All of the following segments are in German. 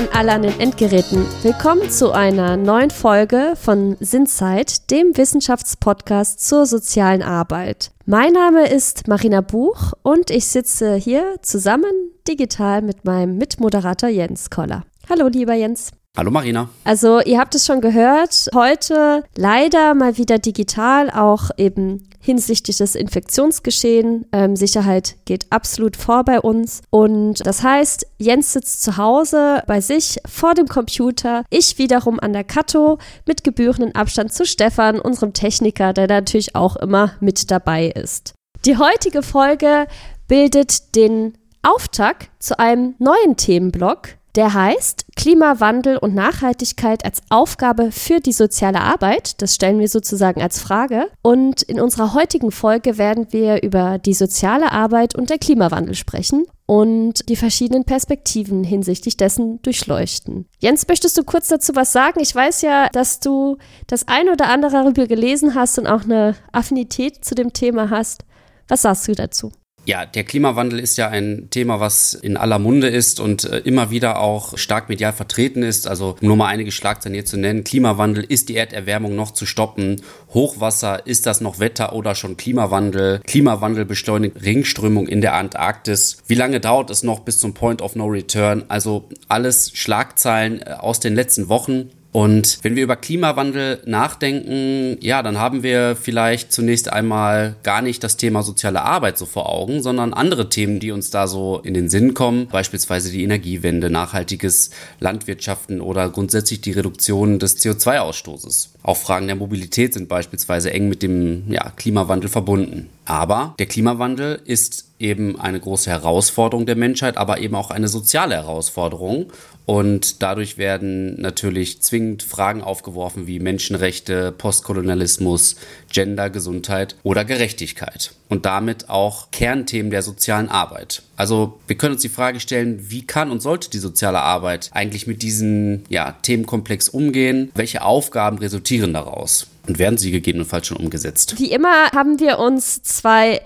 an alle an den Endgeräten. Willkommen zu einer neuen Folge von Sinnzeit, dem Wissenschaftspodcast zur sozialen Arbeit. Mein Name ist Marina Buch und ich sitze hier zusammen digital mit meinem Mitmoderator Jens Koller. Hallo, lieber Jens. Hallo Marina. Also ihr habt es schon gehört, heute leider mal wieder digital, auch eben hinsichtlich des Infektionsgeschehen. Ähm, Sicherheit geht absolut vor bei uns. Und das heißt, Jens sitzt zu Hause bei sich vor dem Computer, ich wiederum an der Kato mit gebührenden Abstand zu Stefan, unserem Techniker, der natürlich auch immer mit dabei ist. Die heutige Folge bildet den Auftakt zu einem neuen Themenblock, der heißt Klimawandel und Nachhaltigkeit als Aufgabe für die soziale Arbeit. Das stellen wir sozusagen als Frage. Und in unserer heutigen Folge werden wir über die soziale Arbeit und der Klimawandel sprechen und die verschiedenen Perspektiven hinsichtlich dessen durchleuchten. Jens, möchtest du kurz dazu was sagen? Ich weiß ja, dass du das ein oder andere darüber gelesen hast und auch eine Affinität zu dem Thema hast. Was sagst du dazu? Ja, der Klimawandel ist ja ein Thema, was in aller Munde ist und äh, immer wieder auch stark medial vertreten ist. Also um nur mal einige Schlagzeilen hier zu nennen. Klimawandel, ist die Erderwärmung noch zu stoppen? Hochwasser, ist das noch Wetter oder schon Klimawandel? Klimawandel beschleunigt Ringströmung in der Antarktis. Wie lange dauert es noch bis zum Point of No Return? Also alles Schlagzeilen äh, aus den letzten Wochen. Und wenn wir über Klimawandel nachdenken, ja, dann haben wir vielleicht zunächst einmal gar nicht das Thema soziale Arbeit so vor Augen, sondern andere Themen, die uns da so in den Sinn kommen, beispielsweise die Energiewende, nachhaltiges Landwirtschaften oder grundsätzlich die Reduktion des CO2-Ausstoßes. Auch Fragen der Mobilität sind beispielsweise eng mit dem ja, Klimawandel verbunden. Aber der Klimawandel ist eben eine große Herausforderung der Menschheit, aber eben auch eine soziale Herausforderung. Und dadurch werden natürlich zwingend Fragen aufgeworfen wie Menschenrechte, Postkolonialismus, Gender, Gesundheit oder Gerechtigkeit. Und damit auch Kernthemen der sozialen Arbeit. Also wir können uns die Frage stellen, wie kann und sollte die soziale Arbeit eigentlich mit diesem ja, Themenkomplex umgehen? Welche Aufgaben resultieren daraus? Und werden sie gegebenenfalls schon umgesetzt? Wie immer haben wir uns zwei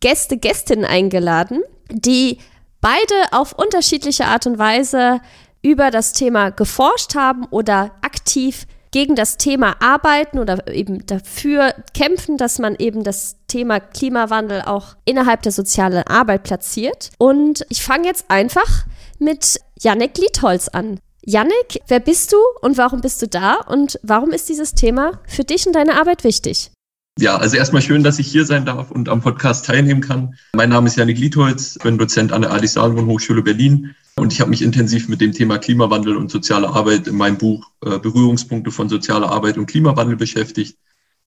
Gäste, Gästinnen eingeladen, die beide auf unterschiedliche Art und Weise über das Thema geforscht haben oder aktiv gegen das Thema arbeiten oder eben dafür kämpfen, dass man eben das Thema Klimawandel auch innerhalb der sozialen Arbeit platziert. Und ich fange jetzt einfach mit Yannick Liedholz an. Yannick, wer bist du und warum bist du da und warum ist dieses Thema für dich und deine Arbeit wichtig? Ja, also erstmal schön, dass ich hier sein darf und am Podcast teilnehmen kann. Mein Name ist Janik Lietholz, bin Dozent an der Adi Salomon Hochschule Berlin und ich habe mich intensiv mit dem Thema Klimawandel und soziale Arbeit in meinem Buch äh, Berührungspunkte von sozialer Arbeit und Klimawandel beschäftigt,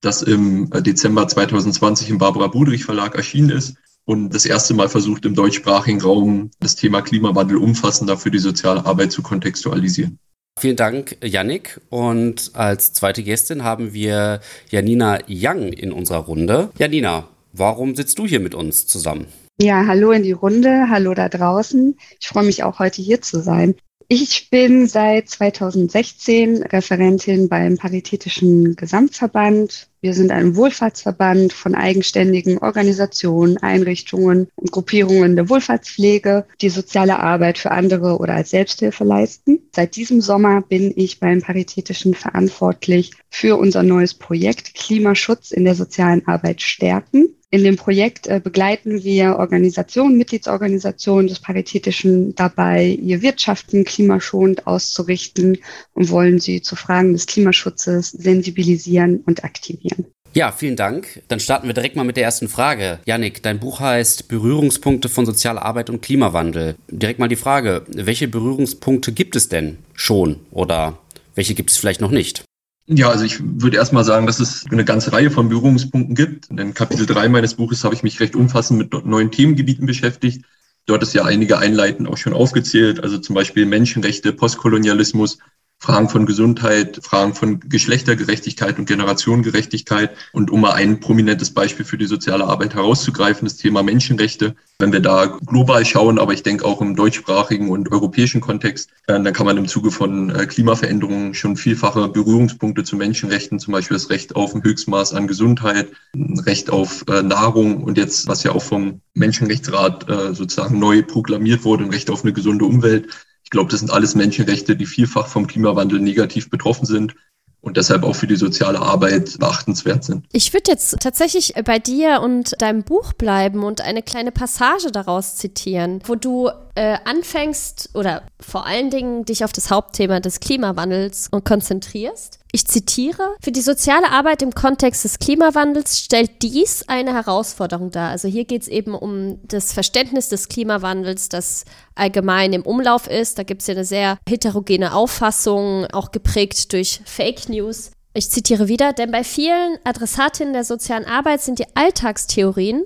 das im äh, Dezember 2020 im Barbara Budrich Verlag erschienen ist und das erste Mal versucht, im deutschsprachigen Raum das Thema Klimawandel umfassender für die soziale Arbeit zu kontextualisieren. Vielen Dank, Yannick. Und als zweite Gästin haben wir Janina Young in unserer Runde. Janina, warum sitzt du hier mit uns zusammen? Ja, hallo in die Runde, hallo da draußen. Ich freue mich auch heute hier zu sein. Ich bin seit 2016 Referentin beim Paritätischen Gesamtverband. Wir sind ein Wohlfahrtsverband von eigenständigen Organisationen, Einrichtungen und Gruppierungen der Wohlfahrtspflege, die soziale Arbeit für andere oder als Selbsthilfe leisten. Seit diesem Sommer bin ich beim Paritätischen verantwortlich für unser neues Projekt Klimaschutz in der sozialen Arbeit stärken. In dem Projekt äh, begleiten wir Organisationen, Mitgliedsorganisationen des Paritätischen dabei, ihr Wirtschaften klimaschonend auszurichten und wollen sie zu Fragen des Klimaschutzes sensibilisieren und aktivieren. Ja, vielen Dank. Dann starten wir direkt mal mit der ersten Frage. Janik, dein Buch heißt Berührungspunkte von sozialer Arbeit und Klimawandel. Direkt mal die Frage, welche Berührungspunkte gibt es denn schon oder welche gibt es vielleicht noch nicht? Ja, also ich würde erstmal sagen, dass es eine ganze Reihe von Berührungspunkten gibt. In Kapitel 3 meines Buches habe ich mich recht umfassend mit neuen Themengebieten beschäftigt. Dort ist ja einige Einleiten auch schon aufgezählt, also zum Beispiel Menschenrechte, Postkolonialismus, Fragen von Gesundheit, Fragen von Geschlechtergerechtigkeit und Generationengerechtigkeit. Und um mal ein prominentes Beispiel für die soziale Arbeit herauszugreifen, das Thema Menschenrechte. Wenn wir da global schauen, aber ich denke auch im deutschsprachigen und europäischen Kontext, äh, dann kann man im Zuge von äh, Klimaveränderungen schon vielfache Berührungspunkte zu Menschenrechten, zum Beispiel das Recht auf ein Höchstmaß an Gesundheit, Recht auf äh, Nahrung und jetzt, was ja auch vom Menschenrechtsrat sozusagen neu proklamiert wurde, ein Recht auf eine gesunde Umwelt ich glaube, das sind alles Menschenrechte, die vielfach vom Klimawandel negativ betroffen sind und deshalb auch für die soziale Arbeit beachtenswert sind. Ich würde jetzt tatsächlich bei dir und deinem Buch bleiben und eine kleine Passage daraus zitieren, wo du äh, anfängst oder vor allen Dingen dich auf das Hauptthema des Klimawandels konzentrierst. Ich zitiere, für die soziale Arbeit im Kontext des Klimawandels stellt dies eine Herausforderung dar. Also hier geht es eben um das Verständnis des Klimawandels, das allgemein im Umlauf ist. Da gibt es ja eine sehr heterogene Auffassung, auch geprägt durch Fake News. Ich zitiere wieder, denn bei vielen Adressatinnen der sozialen Arbeit sind die Alltagstheorien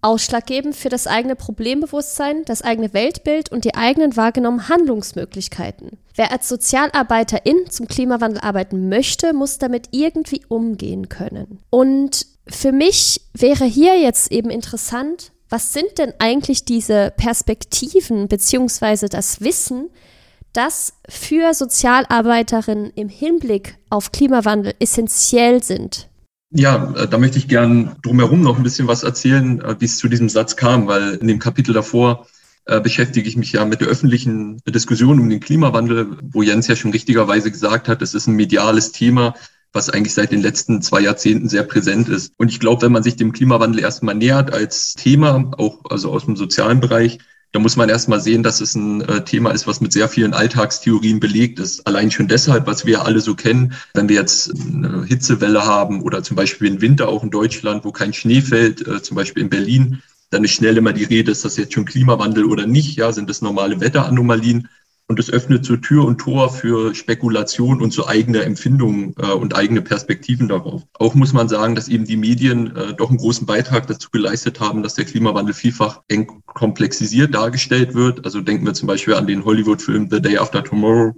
ausschlaggebend für das eigene Problembewusstsein, das eigene Weltbild und die eigenen wahrgenommenen Handlungsmöglichkeiten. Wer als Sozialarbeiterin zum Klimawandel arbeiten möchte, muss damit irgendwie umgehen können. Und für mich wäre hier jetzt eben interessant, was sind denn eigentlich diese Perspektiven beziehungsweise das Wissen, das für Sozialarbeiterinnen im Hinblick auf Klimawandel essentiell sind? Ja, äh, da möchte ich gern drumherum noch ein bisschen was erzählen, äh, wie es zu diesem Satz kam, weil in dem Kapitel davor äh, beschäftige ich mich ja mit der öffentlichen Diskussion um den Klimawandel, wo Jens ja schon richtigerweise gesagt hat, es ist ein mediales Thema, was eigentlich seit den letzten zwei Jahrzehnten sehr präsent ist. Und ich glaube, wenn man sich dem Klimawandel erstmal nähert als Thema, auch also aus dem sozialen Bereich, da muss man erstmal sehen, dass es ein äh, Thema ist, was mit sehr vielen Alltagstheorien belegt ist. Allein schon deshalb, was wir alle so kennen, wenn wir jetzt eine Hitzewelle haben oder zum Beispiel im Winter auch in Deutschland, wo kein Schnee fällt, äh, zum Beispiel in Berlin, dann ist schnell immer die Rede, ist das jetzt schon Klimawandel oder nicht? Ja, sind das normale Wetteranomalien? Und es öffnet so Tür und Tor für Spekulation und so eigene Empfindungen äh, und eigene Perspektiven darauf. Auch muss man sagen, dass eben die Medien äh, doch einen großen Beitrag dazu geleistet haben, dass der Klimawandel vielfach eng komplexisiert dargestellt wird. Also denken wir zum Beispiel an den Hollywood-Film The Day After Tomorrow,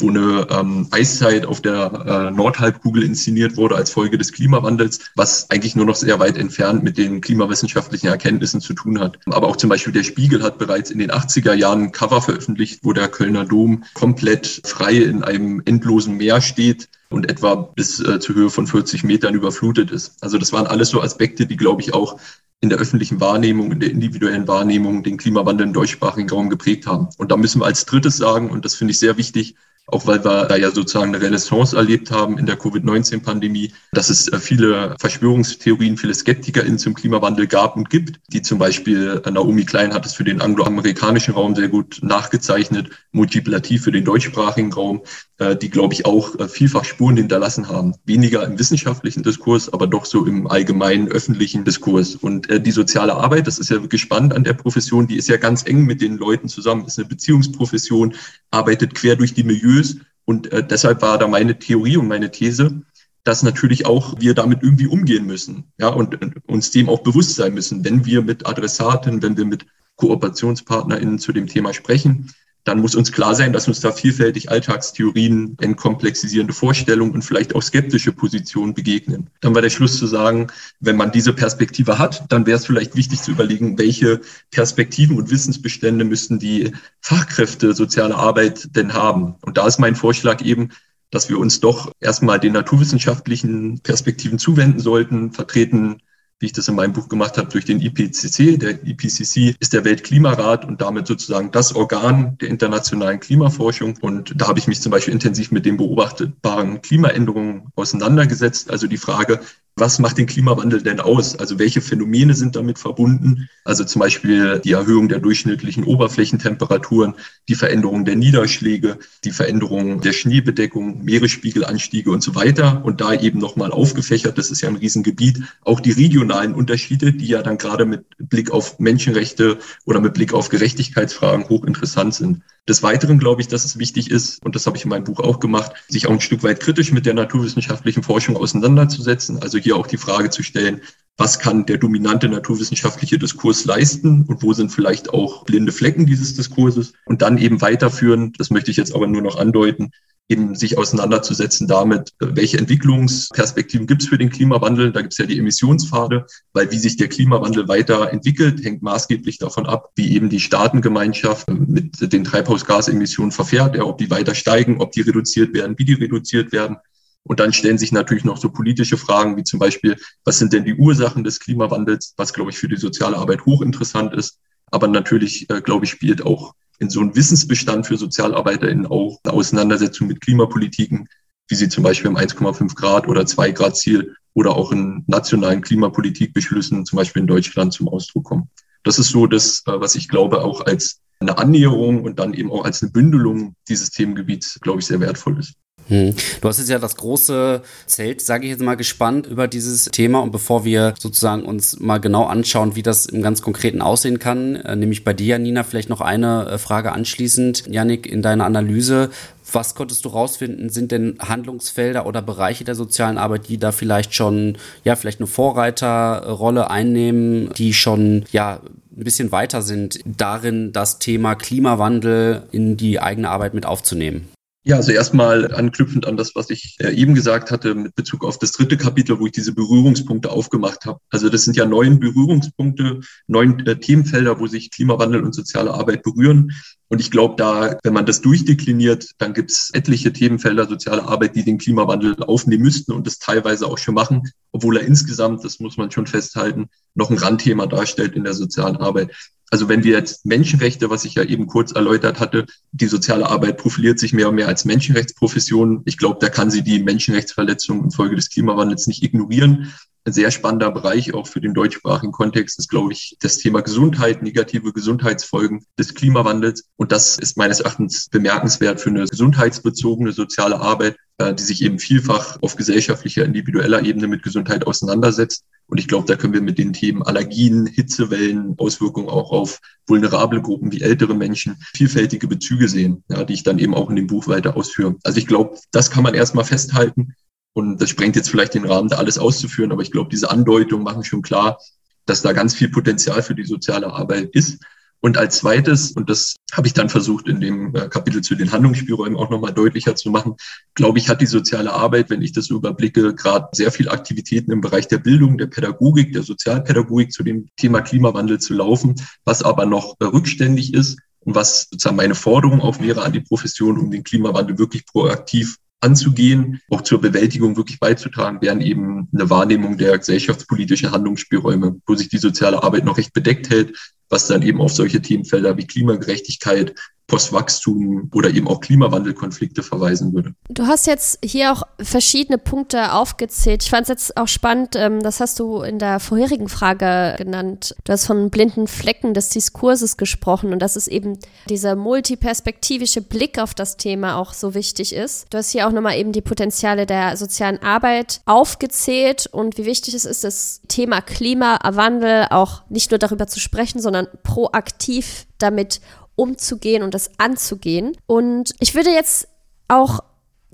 wo eine ähm, Eiszeit auf der äh, Nordhalbkugel inszeniert wurde als Folge des Klimawandels, was eigentlich nur noch sehr weit entfernt mit den klimawissenschaftlichen Erkenntnissen zu tun hat. Aber auch zum Beispiel der Spiegel hat bereits in den 80er Jahren ein Cover veröffentlicht, wo der Kölner Dom komplett frei in einem endlosen Meer steht und etwa bis äh, zur Höhe von 40 Metern überflutet ist. Also das waren alles so Aspekte, die, glaube ich, auch in der öffentlichen Wahrnehmung, in der individuellen Wahrnehmung den Klimawandel im deutschsprachigen Raum geprägt haben. Und da müssen wir als drittes sagen, und das finde ich sehr wichtig, auch weil wir da ja sozusagen eine Renaissance erlebt haben in der Covid-19-Pandemie, dass es äh, viele Verschwörungstheorien, viele SkeptikerInnen zum Klimawandel gab und gibt, die zum Beispiel äh, Naomi Klein hat es für den angloamerikanischen Raum sehr gut nachgezeichnet, Mujib Latif für den deutschsprachigen Raum, äh, die, glaube ich, auch vielfach Spuren hinterlassen haben. Weniger im wissenschaftlichen Diskurs, aber doch so im allgemeinen öffentlichen Diskurs. Und die soziale Arbeit, das ist ja wirklich spannend an der Profession, die ist ja ganz eng mit den Leuten zusammen, ist eine Beziehungsprofession, arbeitet quer durch die Milieu seriös. Und äh, deshalb war da meine Theorie und meine These, dass natürlich auch wir damit irgendwie umgehen müssen, ja, und, und uns dem auch bewusst sein müssen, wenn wir mit Adressaten, wenn wir mit KooperationspartnerInnen zu dem Thema sprechen, dann muss uns klar sein, dass uns da vielfältig Alltagstheorien, entkomplexisierende Vorstellungen und vielleicht auch skeptische Positionen begegnen. Dann war der Schluss zu sagen, wenn man diese Perspektive hat, dann wäre es vielleicht wichtig zu überlegen, welche Perspektiven und Wissensbestände müssten die Fachkräfte soziale Arbeit denn haben. Und da ist mein Vorschlag eben, dass wir uns doch erstmal den naturwissenschaftlichen Perspektiven zuwenden sollten, vertreten wie ich das in meinem Buch gemacht habe, durch den IPCC. Der IPCC ist der Weltklimarat und damit sozusagen das Organ der internationalen Klimaforschung. Und da habe ich mich zum Beispiel intensiv mit den beobachtbaren Klimaänderungen auseinandergesetzt. Also die Frage, was macht den Klimawandel denn aus? Also welche Phänomene sind damit verbunden? Also zum Beispiel die Erhöhung der durchschnittlichen Oberflächentemperaturen, die Veränderung der Niederschläge, die Veränderung der Schneebedeckung, Meeresspiegelanstiege und so weiter. Und da eben nochmal aufgefächert, das ist ja ein Riesengebiet, auch die regionalen Unterschiede, die ja dann gerade mit Blick auf Menschenrechte oder mit Blick auf Gerechtigkeitsfragen hochinteressant sind. Des Weiteren glaube ich, dass es wichtig ist, und das habe ich in meinem Buch auch gemacht, sich auch ein Stück weit kritisch mit der naturwissenschaftlichen Forschung auseinanderzusetzen. Also hier auch die Frage zu stellen, was kann der dominante naturwissenschaftliche Diskurs leisten und wo sind vielleicht auch blinde Flecken dieses Diskurses und dann eben weiterführen, das möchte ich jetzt aber nur noch andeuten, eben sich auseinanderzusetzen damit, welche Entwicklungsperspektiven gibt es für den Klimawandel. Da gibt es ja die Emissionspfade, weil wie sich der Klimawandel weiterentwickelt, hängt maßgeblich davon ab, wie eben die Staatengemeinschaft mit den Treibhausgasemissionen verfährt, ja, ob die weiter steigen, ob die reduziert werden, wie die reduziert werden. Und dann stellen sich natürlich noch so politische Fragen, wie zum Beispiel, was sind denn die Ursachen des Klimawandels, was, glaube ich, für die soziale Arbeit hochinteressant ist. Aber natürlich, äh, glaube ich, spielt auch in so einem Wissensbestand für SozialarbeiterInnen auch eine Auseinandersetzung mit Klimapolitiken, wie sie zum Beispiel im 1,5 Grad oder 2 Grad Ziel oder auch in nationalen Klimapolitikbeschlüssen, zum Beispiel in Deutschland, zum Ausdruck kommen. Das ist so das, äh, was ich glaube, auch als eine Annäherung und dann eben auch als eine Bündelung dieses Themengebiets, glaube ich, sehr wertvoll ist. Hm. Du hast jetzt ja das große Zelt, sage ich jetzt mal, gespannt über dieses Thema. Und bevor wir sozusagen uns mal genau anschauen, wie das im ganz Konkreten aussehen kann, äh, nämlich bei dir, Nina, vielleicht noch eine äh, Frage anschließend. Janik, in deiner Analyse, was konntest du rausfinden? Sind denn Handlungsfelder oder Bereiche der sozialen Arbeit, die da vielleicht schon, ja, vielleicht eine Vorreiterrolle einnehmen, die schon, ja, ein bisschen weiter sind darin, das Thema Klimawandel in die eigene Arbeit mit aufzunehmen? Ja, also erstmal anknüpfend an das, was ich äh, eben gesagt hatte mit Bezug auf das dritte Kapitel, wo ich diese Berührungspunkte aufgemacht habe. Also das sind ja neun Berührungspunkte, neun äh, Themenfelder, wo sich Klimawandel und soziale Arbeit berühren. Und ich glaube, da, wenn man das durchdekliniert, dann gibt es etliche Themenfelder soziale Arbeit, die den Klimawandel aufnehmen müssten und das teilweise auch schon machen, obwohl er insgesamt, das muss man schon festhalten, noch ein Randthema darstellt in der sozialen Arbeit. Also wenn wir jetzt Menschenrechte, was ich ja eben kurz erläutert hatte, die soziale Arbeit profiliert sich mehr und mehr als Menschenrechtsprofession. Ich glaube, da kann sie die Menschenrechtsverletzungen infolge des Klimawandels nicht ignorieren. Ein sehr spannender Bereich auch für den deutschsprachigen Kontext ist, glaube ich, das Thema Gesundheit, negative Gesundheitsfolgen des Klimawandels. Und das ist meines Erachtens bemerkenswert für eine gesundheitsbezogene soziale Arbeit, äh, die sich eben vielfach auf gesellschaftlicher, individueller Ebene mit Gesundheit auseinandersetzt. Und ich glaube, da können wir mit den Themen Allergien, Hitzewellen, Auswirkungen auch auf vulnerable Gruppen wie ältere Menschen vielfältige Bezüge sehen, ja, die ich dann eben auch in dem Buch weiter ausführe. Also ich glaube, das kann man erstmal festhalten. Und das sprengt jetzt vielleicht den Rahmen, da alles auszuführen, aber ich glaube, diese Andeutungen machen schon klar, dass da ganz viel Potenzial für die soziale Arbeit ist. Und als zweites, und das habe ich dann versucht, in dem äh, Kapitel zu den Handlungsspielräumen auch nochmal deutlicher zu machen, glaube ich, hat die soziale Arbeit, wenn ich das überblicke, gerade sehr viel Aktivitäten im Bereich der Bildung, der Pädagogik, der Sozialpädagogik zu dem Thema Klimawandel zu laufen, was aber noch äh, rückständig ist und was sozusagen meine Forderung auch wäre an die Profession, um den Klimawandel wirklich proaktiv anzugehen, auch zur Bewältigung wirklich beizutragen, wären eben eine Wahrnehmung der gesellschaftspolitischen Handlungsspielräume, wo sich die soziale Arbeit noch recht bedeckt hält, was dann eben auf solche Themenfelder wie Klimagerechtigkeit, Postwachstum oder eben auch Klimawandelkonflikte verweisen würde. Du hast jetzt hier auch verschiedene Punkte aufgezählt. Ich fand es jetzt auch spannend, ähm, das hast du in der vorherigen Frage genannt. Du hast von blinden Flecken des Diskurses gesprochen und dass es eben dieser multiperspektivische Blick auf das Thema auch so wichtig ist. Du hast hier auch nochmal eben die Potenziale der sozialen Arbeit aufgezählt und wie wichtig es ist, das Thema Klimawandel auch nicht nur darüber zu sprechen, sondern proaktiv damit umzugehen und das anzugehen. Und ich würde jetzt auch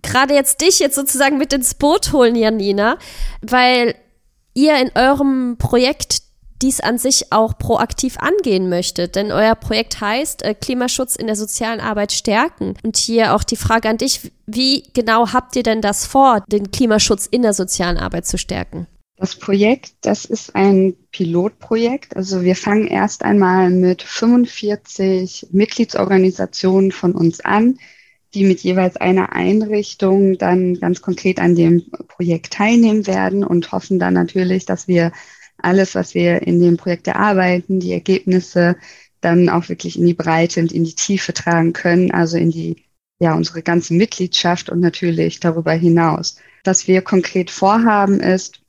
gerade jetzt dich jetzt sozusagen mit ins Boot holen, Janina, weil ihr in eurem Projekt dies an sich auch proaktiv angehen möchtet. Denn euer Projekt heißt äh, Klimaschutz in der sozialen Arbeit stärken. Und hier auch die Frage an dich, wie genau habt ihr denn das vor, den Klimaschutz in der sozialen Arbeit zu stärken? Das Projekt, das ist ein Pilotprojekt. Also wir fangen erst einmal mit 45 Mitgliedsorganisationen von uns an, die mit jeweils einer Einrichtung dann ganz konkret an dem Projekt teilnehmen werden und hoffen dann natürlich, dass wir alles, was wir in dem Projekt erarbeiten, die Ergebnisse dann auch wirklich in die Breite und in die Tiefe tragen können, also in die, ja, unsere ganze Mitgliedschaft und natürlich darüber hinaus. Was wir konkret vorhaben ist,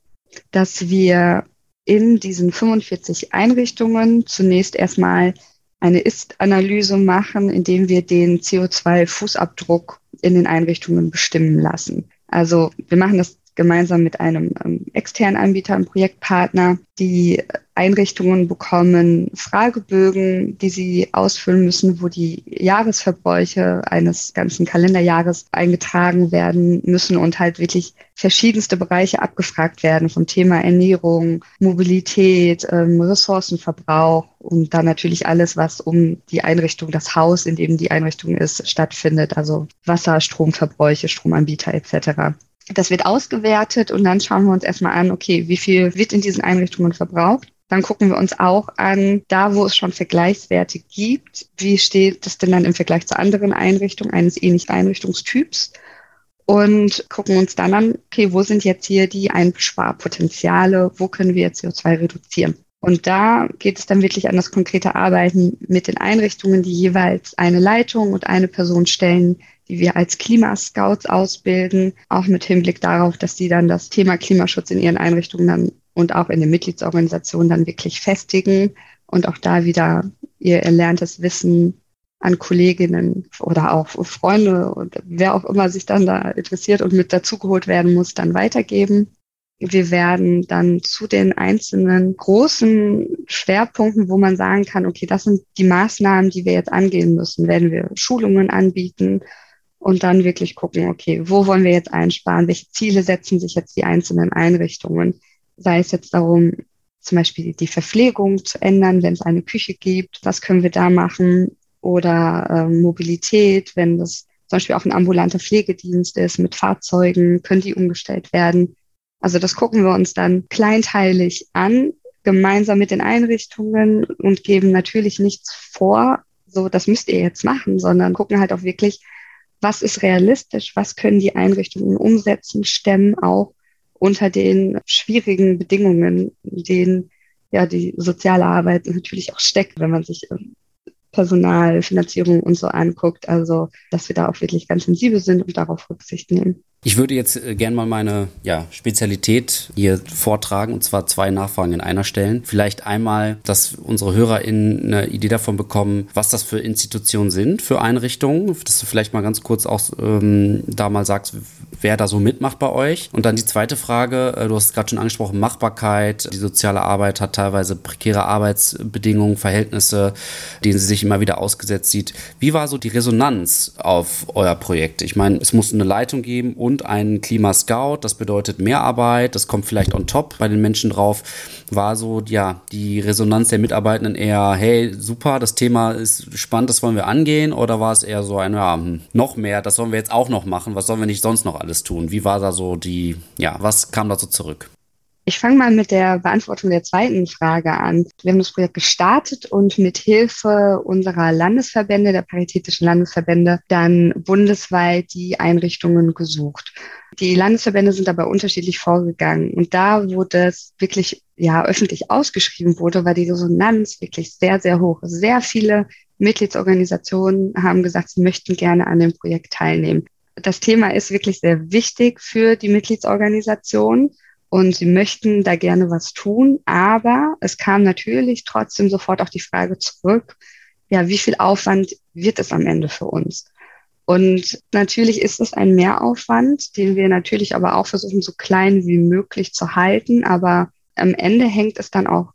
dass wir in diesen 45 Einrichtungen zunächst erstmal eine Ist-Analyse machen, indem wir den CO2-Fußabdruck in den Einrichtungen bestimmen lassen. Also wir machen das gemeinsam mit einem ähm, externen Anbieter, einem Projektpartner. Die Einrichtungen bekommen Fragebögen, die sie ausfüllen müssen, wo die Jahresverbräuche eines ganzen Kalenderjahres eingetragen werden müssen und halt wirklich verschiedenste Bereiche abgefragt werden vom Thema Ernährung, Mobilität, ähm, Ressourcenverbrauch und dann natürlich alles, was um die Einrichtung, das Haus, in dem die Einrichtung ist, stattfindet, also Wasser, Stromverbräuche, Stromanbieter etc. Das wird ausgewertet und dann schauen wir uns erstmal an, okay, wie viel wird in diesen Einrichtungen verbraucht dann gucken wir uns auch an, da wo es schon Vergleichswerte gibt, wie steht das denn dann im Vergleich zu anderen Einrichtungen eines ähnlichen Einrichtungstyps und gucken uns dann an, okay, wo sind jetzt hier die Einsparpotenziale, wo können wir CO2 reduzieren? Und da geht es dann wirklich an das konkrete Arbeiten mit den Einrichtungen, die jeweils eine Leitung und eine Person stellen, die wir als Klimascouts ausbilden, auch mit Hinblick darauf, dass sie dann das Thema Klimaschutz in ihren Einrichtungen dann und auch in den Mitgliedsorganisationen dann wirklich festigen und auch da wieder ihr erlerntes Wissen an Kolleginnen oder auch Freunde und wer auch immer sich dann da interessiert und mit dazugeholt werden muss, dann weitergeben. Wir werden dann zu den einzelnen großen Schwerpunkten, wo man sagen kann, okay, das sind die Maßnahmen, die wir jetzt angehen müssen, werden wir Schulungen anbieten und dann wirklich gucken, okay, wo wollen wir jetzt einsparen, welche Ziele setzen sich jetzt die einzelnen Einrichtungen sei es jetzt darum, zum Beispiel die Verpflegung zu ändern, wenn es eine Küche gibt, was können wir da machen? Oder äh, Mobilität, wenn das zum Beispiel auch ein ambulanter Pflegedienst ist mit Fahrzeugen, können die umgestellt werden? Also das gucken wir uns dann kleinteilig an, gemeinsam mit den Einrichtungen und geben natürlich nichts vor, so das müsst ihr jetzt machen, sondern gucken halt auch wirklich, was ist realistisch, was können die Einrichtungen umsetzen, stemmen auch unter den schwierigen Bedingungen, in denen ja die soziale Arbeit natürlich auch steckt, wenn man sich ähm, Personal, Finanzierung und so anguckt. Also, dass wir da auch wirklich ganz sensibel sind und darauf Rücksicht nehmen. Ich würde jetzt äh, gerne mal meine ja, Spezialität hier vortragen und zwar zwei Nachfragen in einer stellen. Vielleicht einmal, dass unsere HörerInnen eine Idee davon bekommen, was das für Institutionen sind, für Einrichtungen. Dass du vielleicht mal ganz kurz auch ähm, da mal sagst, wer da so mitmacht bei euch. Und dann die zweite Frage, äh, du hast gerade schon angesprochen, Machbarkeit. Die soziale Arbeit hat teilweise prekäre Arbeitsbedingungen, Verhältnisse, denen sie sich immer wieder ausgesetzt sieht. Wie war so die Resonanz auf euer Projekt? Ich meine, es muss eine Leitung geben und und einen Klimascout. Das bedeutet mehr Arbeit, das kommt vielleicht on top bei den Menschen drauf. War so, ja, die Resonanz der Mitarbeitenden eher, hey, super, das Thema ist spannend, das wollen wir angehen? Oder war es eher so ein, ja, hm, noch mehr, das sollen wir jetzt auch noch machen, was sollen wir nicht sonst noch alles tun? Wie war da so die, ja, was kam da so zurück? Ich fange mal mit der Beantwortung der zweiten Frage an. Wir haben das Projekt gestartet und mit Hilfe unserer Landesverbände, der paritätischen Landesverbände, dann bundesweit die Einrichtungen gesucht. Die Landesverbände sind dabei unterschiedlich vorgegangen und da, wo das wirklich ja öffentlich ausgeschrieben wurde, war die Resonanz wirklich sehr, sehr hoch. Sehr viele Mitgliedsorganisationen haben gesagt, sie möchten gerne an dem Projekt teilnehmen. Das Thema ist wirklich sehr wichtig für die Mitgliedsorganisation und sie möchten da gerne was tun. Aber es kam natürlich trotzdem sofort auch die Frage zurück, ja, wie viel Aufwand wird es am Ende für uns? Und natürlich ist es ein Mehraufwand, den wir natürlich aber auch versuchen, so klein wie möglich zu halten. Aber am Ende hängt es dann auch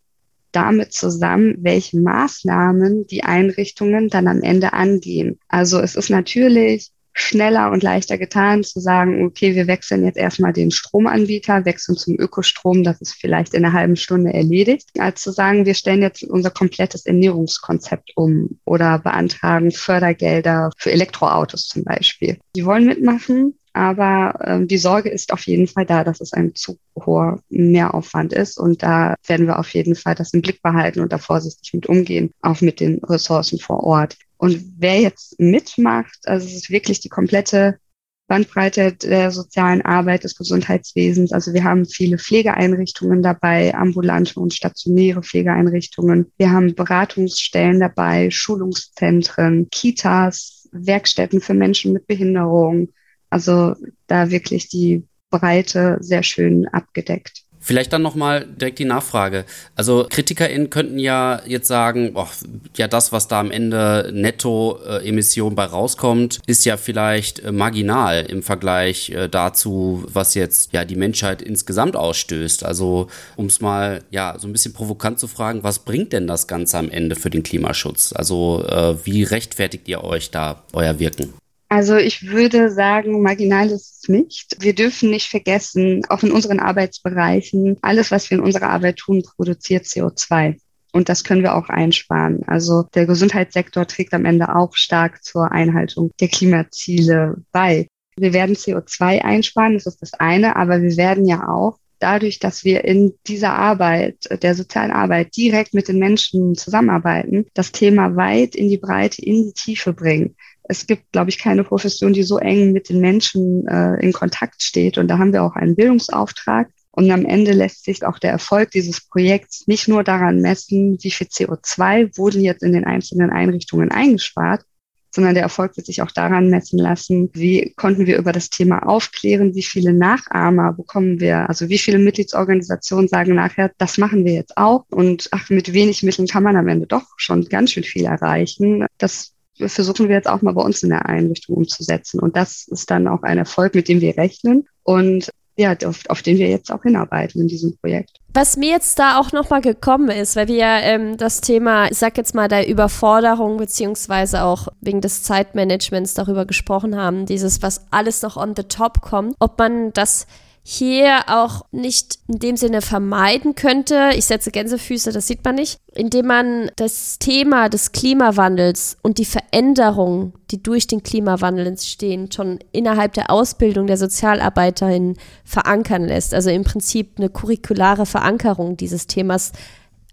damit zusammen, welche Maßnahmen die Einrichtungen dann am Ende angehen. Also es ist natürlich schneller und leichter getan, zu sagen, okay, wir wechseln jetzt erstmal den Stromanbieter, wechseln zum Ökostrom, das ist vielleicht in einer halben Stunde erledigt, als zu sagen, wir stellen jetzt unser komplettes Ernährungskonzept um oder beantragen Fördergelder für Elektroautos zum Beispiel. Die wollen mitmachen, aber ähm, die Sorge ist auf jeden Fall da, dass es ein zu hoher Mehraufwand ist. Und da werden wir auf jeden Fall das im Blick behalten und da vorsichtig mit umgehen, auch mit den Ressourcen vor Ort. Und wer jetzt mitmacht, also es ist wirklich die komplette Bandbreite der sozialen Arbeit des Gesundheitswesens. Also wir haben viele Pflegeeinrichtungen dabei, ambulante und stationäre Pflegeeinrichtungen. Wir haben Beratungsstellen dabei, Schulungszentren, Kitas, Werkstätten für Menschen mit Behinderung. Also da wirklich die Breite sehr schön abgedeckt. Vielleicht dann nochmal direkt die Nachfrage. Also KritikerInnen könnten ja jetzt sagen, boah, ja, das, was da am Ende Netto-Emission bei rauskommt, ist ja vielleicht äh, marginal im Vergleich äh, dazu, was jetzt ja die Menschheit insgesamt ausstößt. Also um es mal ja so ein bisschen provokant zu fragen, was bringt denn das Ganze am Ende für den Klimaschutz? Also äh, wie rechtfertigt ihr euch da euer Wirken? Also ich würde sagen, marginal ist es nicht. Wir dürfen nicht vergessen, auch in unseren Arbeitsbereichen, alles, was wir in unserer Arbeit tun, produziert CO2. Und das können wir auch einsparen. Also der Gesundheitssektor trägt am Ende auch stark zur Einhaltung der Klimaziele bei. Wir werden CO2 einsparen, das ist das eine, aber wir werden ja auch dadurch, dass wir in dieser Arbeit, der sozialen Arbeit direkt mit den Menschen zusammenarbeiten, das Thema weit in die Breite, in die Tiefe bringen es gibt, glaube ich, keine Profession, die so eng mit den Menschen äh, in Kontakt steht. Und da haben wir auch einen Bildungsauftrag. Und am Ende lässt sich auch der Erfolg dieses Projekts nicht nur daran messen, wie viel CO2 wurden jetzt in den einzelnen Einrichtungen eingespart, sondern der Erfolg wird sich auch daran messen lassen, wie konnten wir über das Thema aufklären, wie viele Nachahmer bekommen wir, also wie viele Mitgliedsorganisationen sagen nachher, das machen wir jetzt auch und ach, mit wenig Mitteln kann man am Ende doch schon ganz schön viel erreichen. Das versuchen wir jetzt auch mal bei uns in der Einrichtung umzusetzen. Und das ist dann auch ein Erfolg, mit dem wir rechnen und ja, auf, auf den wir jetzt auch hinarbeiten in diesem Projekt. Was mir jetzt da auch nochmal gekommen ist, weil wir ähm, das Thema, ich sag jetzt mal, der Überforderung beziehungsweise auch wegen des Zeitmanagements darüber gesprochen haben, dieses, was alles noch on the top kommt, ob man das hier auch nicht in dem Sinne vermeiden könnte, ich setze Gänsefüße, das sieht man nicht, indem man das Thema des Klimawandels und die Veränderungen, die durch den Klimawandel entstehen, schon innerhalb der Ausbildung der Sozialarbeiterin verankern lässt. Also im Prinzip eine curriculare Verankerung dieses Themas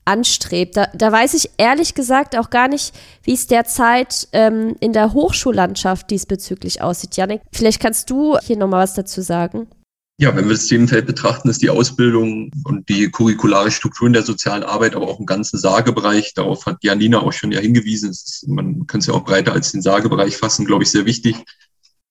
anstrebt. Da, da weiß ich ehrlich gesagt auch gar nicht, wie es derzeit ähm, in der Hochschullandschaft diesbezüglich aussieht. Janik, vielleicht kannst du hier nochmal was dazu sagen. Ja, wenn wir das Themenfeld betrachten, ist die Ausbildung und die curriculare Strukturen der sozialen Arbeit, aber auch im ganzen Sagebereich, darauf hat Janina auch schon ja hingewiesen, ist, man kann es ja auch breiter als den Sagebereich fassen, glaube ich, sehr wichtig.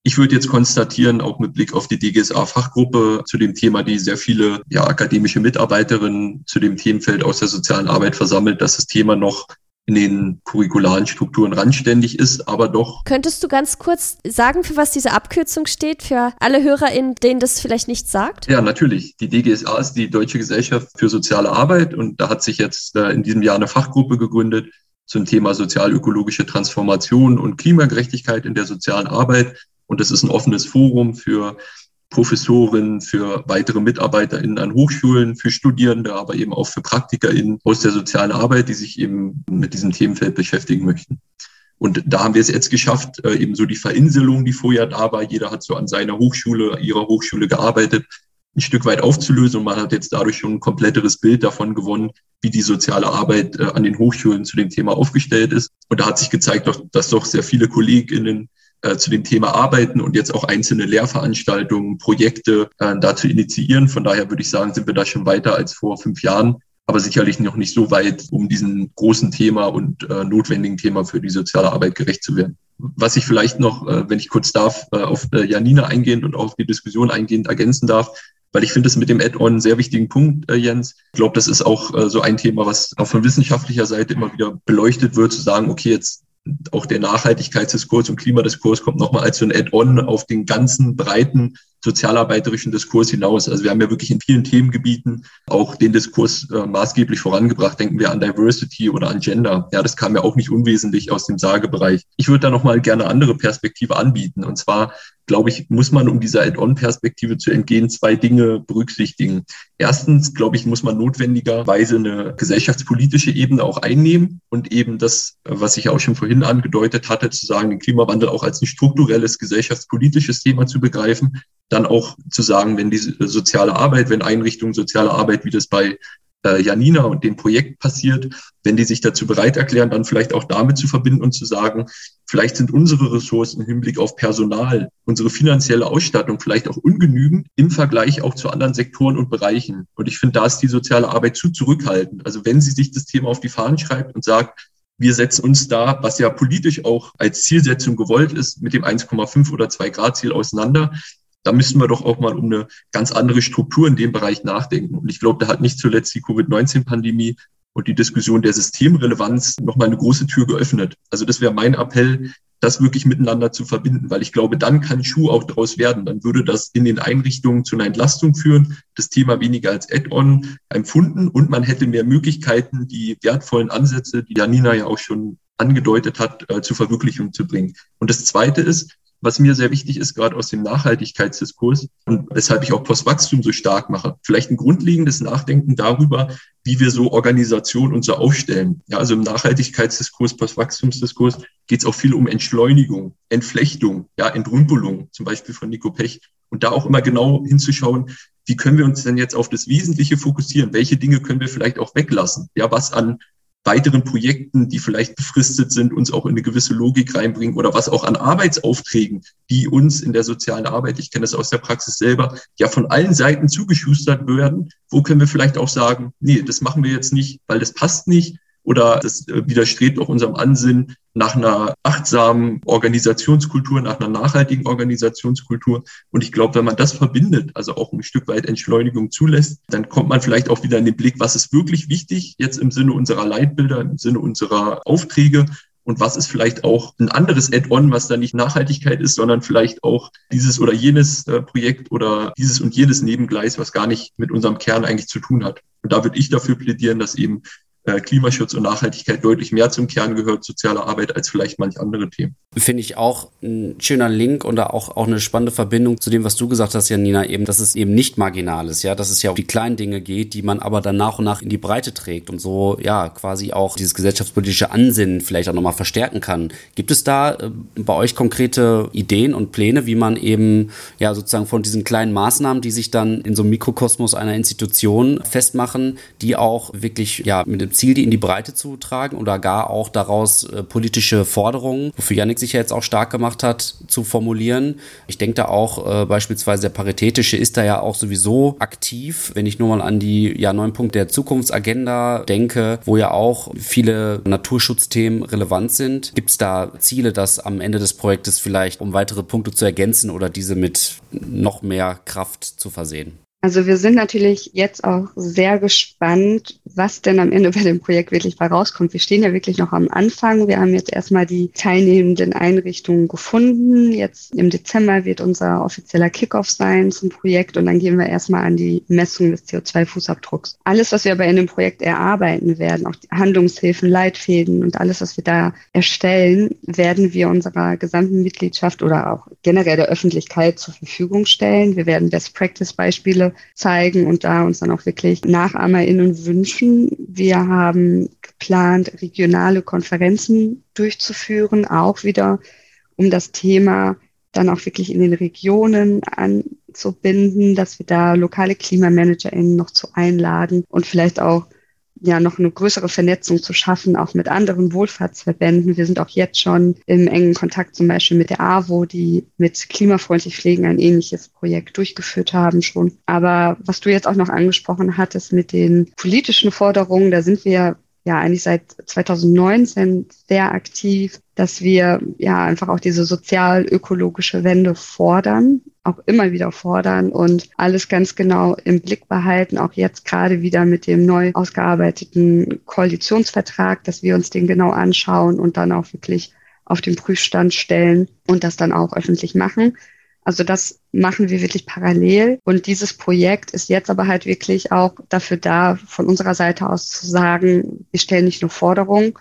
Ich würde jetzt konstatieren, auch mit Blick auf die DGSA-Fachgruppe zu dem Thema, die sehr viele ja, akademische Mitarbeiterinnen zu dem Themenfeld aus der sozialen Arbeit versammelt, dass das Thema noch in den curricularen Strukturen randständig ist, aber doch. Könntest du ganz kurz sagen, für was diese Abkürzung steht, für alle HörerInnen, denen das vielleicht nicht sagt? Ja, natürlich. Die DGSA ist die Deutsche Gesellschaft für soziale Arbeit und da hat sich jetzt äh, in diesem Jahr eine Fachgruppe gegründet zum Thema sozial-ökologische Transformation und Klimagerechtigkeit in der sozialen Arbeit. Und das ist ein offenes Forum für Professoren, für weitere MitarbeiterInnen an Hochschulen, für Studierende, aber eben auch für PraktikerInnen aus der sozialen Arbeit, die sich eben mit diesem Themenfeld beschäftigen möchten. Und da haben wir es jetzt geschafft, äh, eben so die Verinselung, die vorher da war. Jeder hat so an seiner Hochschule, ihrer Hochschule gearbeitet, ein Stück weit aufzulösen. Und man hat jetzt dadurch schon ein kompletteres Bild davon gewonnen, wie die soziale Arbeit äh, an den Hochschulen zu dem Thema aufgestellt ist. Und da hat sich gezeigt, dass doch sehr viele KollegInnen äh, zu dem Thema arbeiten und jetzt auch einzelne Lehrveranstaltungen, Projekte äh, dazu initiieren. Von daher würde ich sagen, sind wir da schon weiter als vor fünf Jahren, aber sicherlich noch nicht so weit, um diesem großen Thema und äh, notwendigen Thema für die soziale Arbeit gerecht zu werden. Was ich vielleicht noch, äh, wenn ich kurz darf, äh, auf äh, Janina eingehend und auch auf die Diskussion eingehend ergänzen darf, weil ich finde es mit dem Add-on einen sehr wichtigen Punkt, äh, Jens. Ich glaube, das ist auch äh, so ein Thema, was auch von wissenschaftlicher Seite immer wieder beleuchtet wird, zu sagen, okay, jetzt auch der Nachhaltigkeitsdiskurs und Klimadiskurs kommt nochmal als so ein Add-on auf den ganzen breiten sozialarbeiterischen Diskurs hinaus. Also wir haben ja wirklich in vielen Themengebieten auch den Diskurs äh, maßgeblich vorangebracht. Denken wir an Diversity oder an Gender. Ja, das kam ja auch nicht unwesentlich aus dem Sagebereich. Ich würde da nochmal gerne andere Perspektive anbieten. Und zwar glaube ich, muss man, um dieser Add-on-Perspektive zu entgehen, zwei Dinge berücksichtigen. Erstens, glaube ich, muss man notwendigerweise eine gesellschaftspolitische Ebene auch einnehmen und eben das, was ich auch schon vorhin angedeutet hatte, zu sagen, den Klimawandel auch als ein strukturelles gesellschaftspolitisches Thema zu begreifen. Dann auch zu sagen, wenn die soziale Arbeit, wenn Einrichtungen soziale Arbeit, wie das bei äh, Janina und dem Projekt passiert, wenn die sich dazu bereit erklären, dann vielleicht auch damit zu verbinden und zu sagen, vielleicht sind unsere Ressourcen im Hinblick auf Personal, unsere finanzielle Ausstattung vielleicht auch ungenügend im Vergleich auch zu anderen Sektoren und Bereichen. Und ich finde, da ist die soziale Arbeit zu zurückhaltend. Also wenn sie sich das Thema auf die Fahnen schreibt und sagt, wir setzen uns da, was ja politisch auch als Zielsetzung gewollt ist, mit dem 1,5 oder 2 Grad Ziel auseinander, da müssen wir doch auch mal um eine ganz andere Struktur in dem Bereich nachdenken. Und ich glaube, da hat nicht zuletzt die Covid-19-Pandemie und die Diskussion der Systemrelevanz nochmal eine große Tür geöffnet. Also das wäre mein Appell, das wirklich miteinander zu verbinden, weil ich glaube, dann kann Schuh auch daraus werden. Dann würde das in den Einrichtungen zu einer Entlastung führen, das Thema weniger als Add-on empfunden und man hätte mehr Möglichkeiten, die wertvollen Ansätze, die Janina ja auch schon angedeutet hat, äh, zur Verwirklichung zu bringen. Und das Zweite ist, was mir sehr wichtig ist, gerade aus dem Nachhaltigkeitsdiskurs und weshalb ich auch Postwachstum so stark mache. Vielleicht ein grundlegendes Nachdenken darüber, wie wir so Organisationen und so aufstellen. Ja, also im Nachhaltigkeitsdiskurs, Postwachstumsdiskurs geht es auch viel um Entschleunigung, Entflechtung, ja, Entrümpelung, zum Beispiel von Nico Pech. Und da auch immer genau hinzuschauen, wie können wir uns denn jetzt auf das Wesentliche fokussieren? Welche Dinge können wir vielleicht auch weglassen? Ja, was an weiteren Projekten, die vielleicht befristet sind, uns auch in eine gewisse Logik reinbringen oder was auch an Arbeitsaufträgen, die uns in der sozialen Arbeit, ich kenne das aus der Praxis selber, ja von allen Seiten zugeschustert werden. Wo können wir vielleicht auch sagen, nee, das machen wir jetzt nicht, weil das passt nicht oder das äh, widerstrebt auch unserem Ansinnen nach einer achtsamen Organisationskultur, nach einer nachhaltigen Organisationskultur. Und ich glaube, wenn man das verbindet, also auch ein Stück weit Entschleunigung zulässt, dann kommt man vielleicht auch wieder in den Blick, was ist wirklich wichtig jetzt im Sinne unserer Leitbilder, im Sinne unserer Aufträge und was ist vielleicht auch ein anderes Add-on, was da nicht Nachhaltigkeit ist, sondern vielleicht auch dieses oder jenes äh, Projekt oder dieses und jenes Nebengleis, was gar nicht mit unserem Kern eigentlich zu tun hat. Und da würde ich dafür plädieren, dass eben Klimaschutz und Nachhaltigkeit deutlich mehr zum Kern gehört, soziale Arbeit, als vielleicht manche andere Themen. Finde ich auch ein schöner Link und auch, auch eine spannende Verbindung zu dem, was du gesagt hast, Janina, eben, dass es eben nicht marginal ist, ja, dass es ja um die kleinen Dinge geht, die man aber dann nach und nach in die Breite trägt und so, ja, quasi auch dieses gesellschaftspolitische Ansinnen vielleicht auch nochmal verstärken kann. Gibt es da äh, bei euch konkrete Ideen und Pläne, wie man eben, ja, sozusagen von diesen kleinen Maßnahmen, die sich dann in so einem Mikrokosmos einer Institution festmachen, die auch wirklich, ja, mit dem Ziel, die in die Breite zu tragen oder gar auch daraus äh, politische Forderungen, wofür Janik sich ja jetzt auch stark gemacht hat, zu formulieren. Ich denke da auch äh, beispielsweise der Paritätische ist da ja auch sowieso aktiv, wenn ich nur mal an die ja neun Punkte der Zukunftsagenda denke, wo ja auch viele Naturschutzthemen relevant sind. Gibt es da Ziele, das am Ende des Projektes vielleicht, um weitere Punkte zu ergänzen oder diese mit noch mehr Kraft zu versehen? Also wir sind natürlich jetzt auch sehr gespannt, was denn am Ende bei dem Projekt wirklich bei rauskommt. Wir stehen ja wirklich noch am Anfang. Wir haben jetzt erstmal die teilnehmenden Einrichtungen gefunden. Jetzt im Dezember wird unser offizieller Kickoff sein zum Projekt und dann gehen wir erstmal an die Messung des CO2-Fußabdrucks. Alles, was wir aber in dem Projekt erarbeiten werden, auch Handlungshilfen, Leitfäden und alles, was wir da erstellen, werden wir unserer gesamten Mitgliedschaft oder auch generell der Öffentlichkeit zur Verfügung stellen. Wir werden Best-Practice-Beispiele zeigen und da uns dann auch wirklich NachahmerInnen wünschen. Wir haben geplant, regionale Konferenzen durchzuführen, auch wieder um das Thema dann auch wirklich in den Regionen anzubinden, dass wir da lokale KlimamanagerInnen noch zu einladen und vielleicht auch ja noch eine größere Vernetzung zu schaffen, auch mit anderen Wohlfahrtsverbänden. Wir sind auch jetzt schon im engen Kontakt zum Beispiel mit der AWO, die mit klimafreundlich Pflegen ein ähnliches Projekt durchgeführt haben schon. Aber was du jetzt auch noch angesprochen hattest mit den politischen Forderungen, da sind wir ja eigentlich seit 2019 sehr aktiv, dass wir ja einfach auch diese sozial-ökologische Wende fordern, auch immer wieder fordern und alles ganz genau im Blick behalten, auch jetzt gerade wieder mit dem neu ausgearbeiteten Koalitionsvertrag, dass wir uns den genau anschauen und dann auch wirklich auf den Prüfstand stellen und das dann auch öffentlich machen. Also das machen wir wirklich parallel. Und dieses Projekt ist jetzt aber halt wirklich auch dafür da, von unserer Seite aus zu sagen, wir stellen nicht nur Forderungen,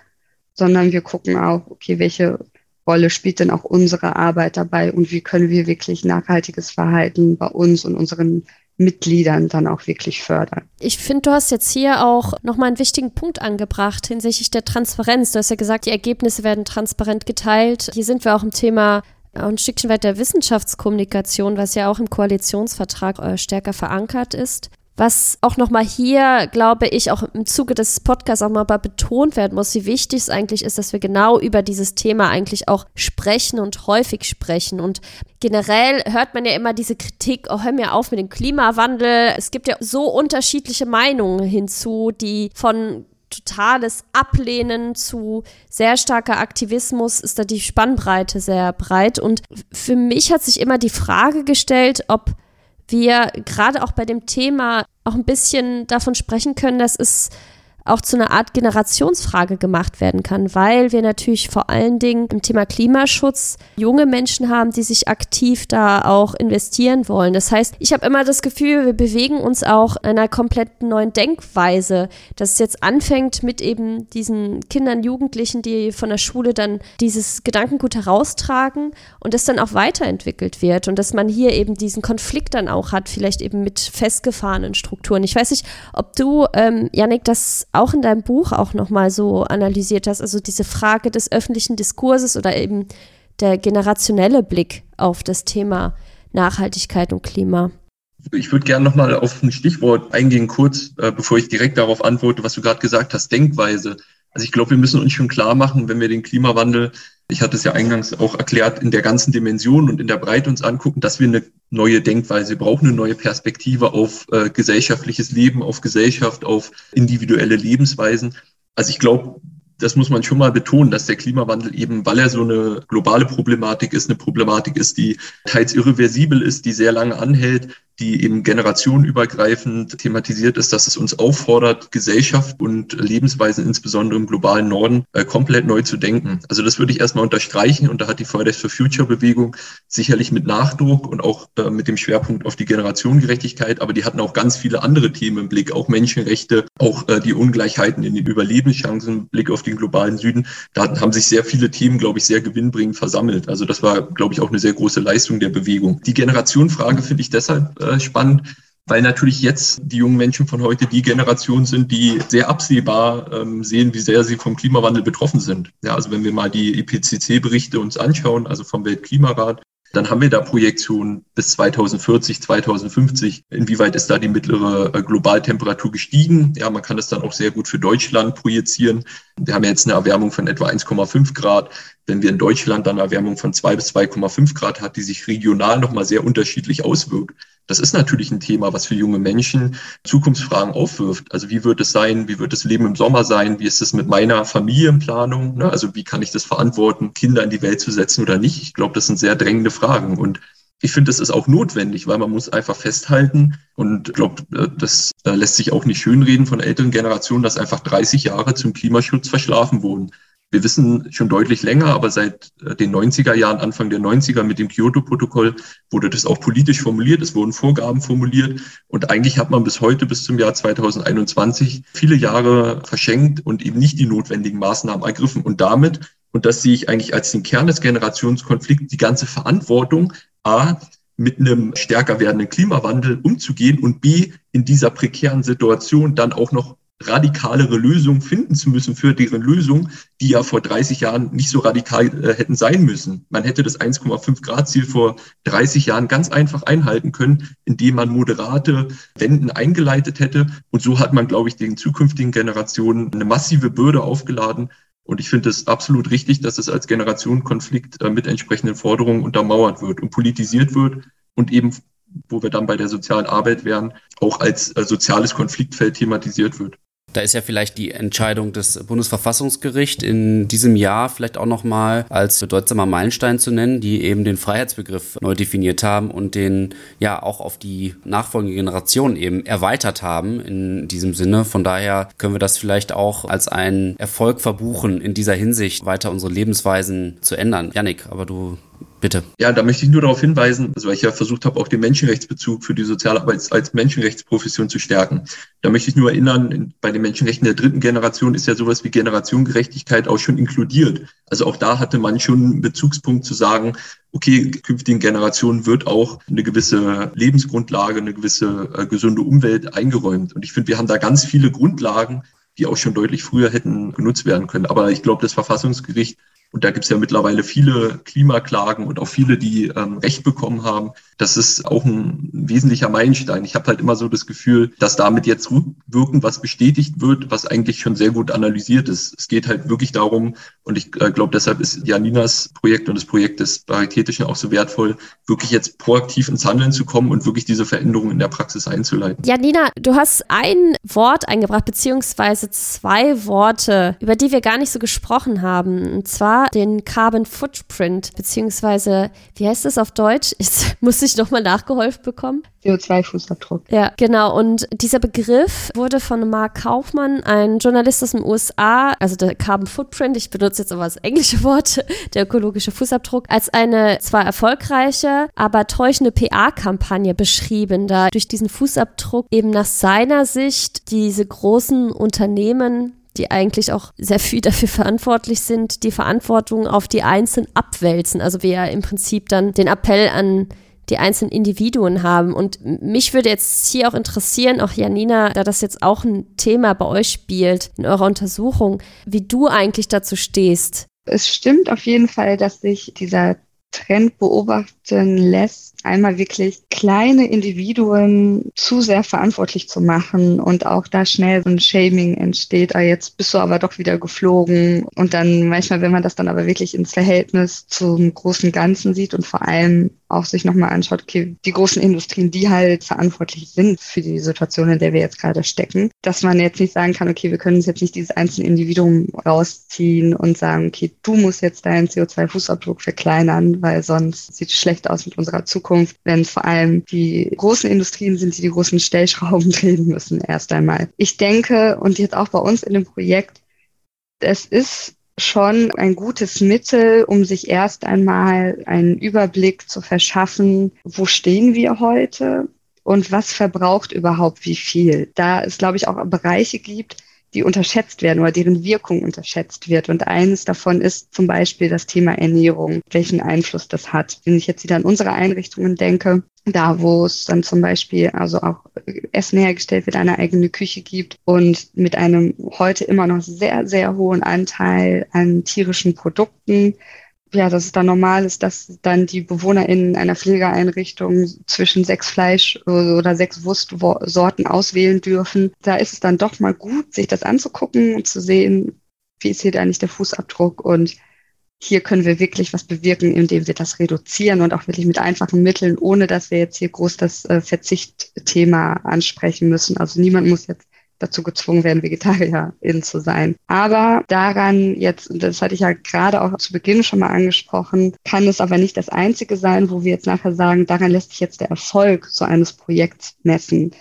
sondern wir gucken auch, okay, welche Rolle spielt denn auch unsere Arbeit dabei und wie können wir wirklich nachhaltiges Verhalten bei uns und unseren Mitgliedern dann auch wirklich fördern. Ich finde, du hast jetzt hier auch nochmal einen wichtigen Punkt angebracht hinsichtlich der Transparenz. Du hast ja gesagt, die Ergebnisse werden transparent geteilt. Hier sind wir auch im Thema ein Stückchen weit der Wissenschaftskommunikation, was ja auch im Koalitionsvertrag äh, stärker verankert ist. Was auch nochmal hier, glaube ich, auch im Zuge des Podcasts auch mal betont werden muss, wie wichtig es eigentlich ist, dass wir genau über dieses Thema eigentlich auch sprechen und häufig sprechen. Und generell hört man ja immer diese Kritik, oh, hör mir auf mit dem Klimawandel. Es gibt ja so unterschiedliche Meinungen hinzu, die von totales Ablehnen zu sehr starker Aktivismus ist da die Spannbreite sehr breit. Und für mich hat sich immer die Frage gestellt, ob wir gerade auch bei dem Thema auch ein bisschen davon sprechen können, dass es auch zu einer Art Generationsfrage gemacht werden kann, weil wir natürlich vor allen Dingen im Thema Klimaschutz junge Menschen haben, die sich aktiv da auch investieren wollen. Das heißt, ich habe immer das Gefühl, wir bewegen uns auch in einer komplett neuen Denkweise, dass es jetzt anfängt mit eben diesen Kindern, Jugendlichen, die von der Schule dann dieses Gedankengut heraustragen und das dann auch weiterentwickelt wird und dass man hier eben diesen Konflikt dann auch hat, vielleicht eben mit festgefahrenen Strukturen. Ich weiß nicht, ob du, ähm, Janik, das auch in deinem Buch auch nochmal so analysiert hast, also diese Frage des öffentlichen Diskurses oder eben der generationelle Blick auf das Thema Nachhaltigkeit und Klima. Ich würde gerne nochmal auf ein Stichwort eingehen, kurz, äh, bevor ich direkt darauf antworte, was du gerade gesagt hast, Denkweise. Also ich glaube, wir müssen uns schon klar machen, wenn wir den Klimawandel, ich hatte es ja eingangs auch erklärt, in der ganzen Dimension und in der Breite uns angucken, dass wir eine neue Denkweise, brauchen eine neue Perspektive auf äh, gesellschaftliches Leben, auf Gesellschaft, auf individuelle Lebensweisen. Also ich glaube, das muss man schon mal betonen, dass der Klimawandel eben, weil er so eine globale Problematik ist, eine Problematik ist, die teils irreversibel ist, die sehr lange anhält, die eben generationenübergreifend thematisiert ist, dass es uns auffordert, Gesellschaft und Lebensweisen insbesondere im globalen Norden äh, komplett neu zu denken. Also das würde ich erstmal unterstreichen und da hat die Fridays for Future Bewegung sicherlich mit Nachdruck und auch äh, mit dem Schwerpunkt auf die Generationengerechtigkeit, aber die hatten auch ganz viele andere Themen im Blick, auch Menschenrechte, auch äh, die Ungleichheiten in den Überlebenschancen, Blick auf den globalen Süden. Da haben sich sehr viele Themen, glaube ich, sehr gewinnbringend versammelt. Also das war, glaube ich, auch eine sehr große Leistung der Bewegung. Die Generationenfrage finde ich deshalb äh, spannend, weil natürlich jetzt die jungen Menschen von heute die Generation sind, die sehr absehbar ähm, sehen, wie sehr sie vom Klimawandel betroffen sind. Ja, also wenn wir mal die IPCC-Berichte uns anschauen, also vom Weltklimarat, dann haben wir da Projektionen bis 2040, 2050. Inwieweit ist da die mittlere äh, Globaltemperatur gestiegen? Ja, man kann das dann auch sehr gut für Deutschland projizieren. Wir haben jetzt eine Erwärmung von etwa 1,5 Grad. Wenn wir in Deutschland dann eine Erwärmung von 2 bis 2,5 Grad hat, die sich regional nochmal sehr unterschiedlich auswirkt, das ist natürlich ein Thema, was für junge Menschen Zukunftsfragen aufwirft. Also wie wird es sein? Wie wird das Leben im Sommer sein? Wie ist es mit meiner Familienplanung? Ne? Also wie kann ich das verantworten, Kinder in die Welt zu setzen oder nicht? Ich glaube, das sind sehr drängende Fragen. Und ich finde, das ist auch notwendig, weil man muss einfach festhalten und ich glaube, äh, das lässt sich auch nicht schönreden von älteren Generationen, dass einfach 30 Jahre zum Klimaschutz verschlafen wurden. Wir wissen schon deutlich länger, aber seit äh, den 90er Jahren, Anfang der 90er mit dem Kyoto-Protokoll wurde das auch politisch formuliert. Es wurden Vorgaben formuliert. Und eigentlich hat man bis heute, bis zum Jahr 2021, viele Jahre verschenkt und eben nicht die notwendigen Maßnahmen ergriffen. Und damit, und das sehe ich eigentlich als den Kern des Generationskonflikts, die ganze Verantwortung, A, mit einem stärker werdenden Klimawandel umzugehen und B, in dieser prekären Situation dann auch noch radikalere Lösungen finden zu müssen für deren Lösung, die ja vor 30 Jahren nicht so radikal äh, hätten sein müssen. Man hätte das 1,5 Grad Ziel vor 30 Jahren ganz einfach einhalten können, indem man moderate Wenden eingeleitet hätte. Und so hat man, glaube ich, den zukünftigen Generationen eine massive Bürde aufgeladen. Und ich finde es absolut richtig, dass es als Generationenkonflikt äh, mit entsprechenden Forderungen untermauert wird und politisiert wird und eben wo wir dann bei der sozialen Arbeit wären, auch als äh, soziales Konfliktfeld thematisiert wird. Da ist ja vielleicht die Entscheidung des Bundesverfassungsgerichts in diesem Jahr vielleicht auch nochmal als bedeutsamer Meilenstein zu nennen, die eben den Freiheitsbegriff neu definiert haben und den ja auch auf die nachfolgende Generation eben erweitert haben in diesem Sinne. Von daher können wir das vielleicht auch als einen Erfolg verbuchen, in dieser Hinsicht weiter unsere Lebensweisen zu ändern. Janik, aber du Bitte. Ja, da möchte ich nur darauf hinweisen, also weil ich ja versucht habe, auch den Menschenrechtsbezug für die Sozialarbeit als Menschenrechtsprofession zu stärken. Da möchte ich nur erinnern, bei den Menschenrechten der dritten Generation ist ja sowas wie Generationengerechtigkeit auch schon inkludiert. Also auch da hatte man schon einen Bezugspunkt zu sagen, okay, künftigen Generationen wird auch eine gewisse Lebensgrundlage, eine gewisse äh, gesunde Umwelt eingeräumt. Und ich finde, wir haben da ganz viele Grundlagen, die auch schon deutlich früher hätten genutzt werden können. Aber ich glaube, das Verfassungsgericht Und da gibt es ja mittlerweile viele Klimaklagen und auch viele, die ähm, Recht bekommen haben. Das ist auch ein wesentlicher Meilenstein. Ich habe halt immer so das Gefühl, dass damit jetzt rückwirkend was bestätigt wird, was eigentlich schon sehr gut analysiert ist. Es geht halt wirklich darum, und ich äh, glaube, deshalb ist Janinas Projekt und das Projekt des Paritätischen auch so wertvoll, wirklich jetzt proaktiv ins Handeln zu kommen und wirklich diese Veränderungen in der Praxis einzuleiten. Janina, du hast ein Wort eingebracht, beziehungsweise zwei Worte, über die wir gar nicht so gesprochen haben. Und zwar den Carbon Footprint, beziehungsweise, wie heißt das auf Deutsch? Jetzt muss ich nochmal nachgeholfen bekommen. CO2-Fußabdruck. Ja, genau. Und dieser Begriff wurde von Mark Kaufmann, ein Journalist aus den USA, also der Carbon Footprint, ich benutze jetzt aber das englische Wort, der ökologische Fußabdruck, als eine zwar erfolgreiche, aber täuschende PA-Kampagne beschrieben, da durch diesen Fußabdruck eben nach seiner Sicht diese großen Unternehmen die eigentlich auch sehr viel dafür verantwortlich sind, die Verantwortung auf die Einzelnen abwälzen. Also wir ja im Prinzip dann den Appell an die einzelnen Individuen haben. Und mich würde jetzt hier auch interessieren, auch Janina, da das jetzt auch ein Thema bei euch spielt in eurer Untersuchung, wie du eigentlich dazu stehst. Es stimmt auf jeden Fall, dass sich dieser Trend beobachten lässt, einmal wirklich kleine Individuen zu sehr verantwortlich zu machen und auch da schnell so ein Shaming entsteht, ah, jetzt bist du aber doch wieder geflogen. Und dann manchmal, wenn man das dann aber wirklich ins Verhältnis zum großen Ganzen sieht und vor allem auch sich nochmal anschaut, okay, die großen Industrien, die halt verantwortlich sind für die Situation, in der wir jetzt gerade stecken, dass man jetzt nicht sagen kann, okay, wir können uns jetzt nicht dieses einzelne Individuum rausziehen und sagen, okay, du musst jetzt deinen CO2-Fußabdruck verkleinern, weil sonst sieht es schlecht aus mit unserer Zukunft, wenn es vor allem die großen Industrien sind, die die großen Stellschrauben drehen müssen erst einmal. Ich denke, und jetzt auch bei uns in dem Projekt, es ist schon ein gutes Mittel, um sich erst einmal einen Überblick zu verschaffen, wo stehen wir heute und was verbraucht überhaupt wie viel. Da es, glaube ich, auch Bereiche gibt, die unterschätzt werden oder deren Wirkung unterschätzt wird. Und eines davon ist zum Beispiel das Thema Ernährung, welchen Einfluss das hat. Wenn ich jetzt wieder an unsere Einrichtungen denke, da wo es dann zum Beispiel also auch Essen hergestellt wird, eine eigene Küche gibt und mit einem heute immer noch sehr, sehr hohen Anteil an tierischen Produkten, ja, dass es dann normal ist, dass dann die BewohnerInnen einer Pflegeeinrichtung zwischen sechs Fleisch- oder sechs Wurstsorten auswählen dürfen. Da ist es dann doch mal gut, sich das anzugucken und zu sehen, wie ist hier eigentlich der Fußabdruck und hier können wir wirklich was bewirken, indem wir das reduzieren und auch wirklich mit einfachen Mitteln, ohne dass wir jetzt hier groß das äh, Verzichtthema ansprechen müssen. Also niemand muss jetzt dazu gezwungen werden, Vegetarierin zu sein. Aber daran jetzt, das hatte ich ja gerade auch zu Beginn schon mal angesprochen, kann es aber nicht das Einzige sein, wo wir jetzt nachher sagen, daran lässt sich jetzt der Erfolg so eines Projekts messen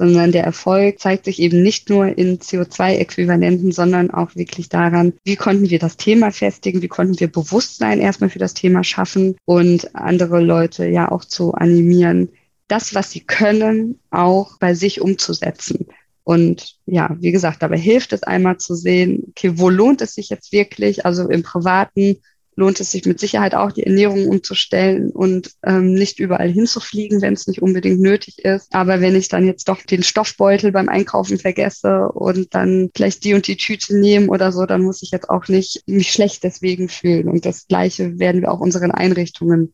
sondern der Erfolg zeigt sich eben nicht nur in CO2-Äquivalenten, sondern auch wirklich daran, wie konnten wir das Thema festigen, wie konnten wir Bewusstsein erstmal für das Thema schaffen und andere Leute ja auch zu animieren, das, was sie können, auch bei sich umzusetzen. Und ja, wie gesagt, dabei hilft es einmal zu sehen, okay, wo lohnt es sich jetzt wirklich? Also im Privaten lohnt es sich mit Sicherheit auch, die Ernährung umzustellen und ähm, nicht überall hinzufliegen, wenn es nicht unbedingt nötig ist. Aber wenn ich dann jetzt doch den Stoffbeutel beim Einkaufen vergesse und dann vielleicht die und die Tüte nehme oder so, dann muss ich jetzt auch nicht mich schlecht deswegen fühlen. Und das Gleiche werden wir auch unseren Einrichtungen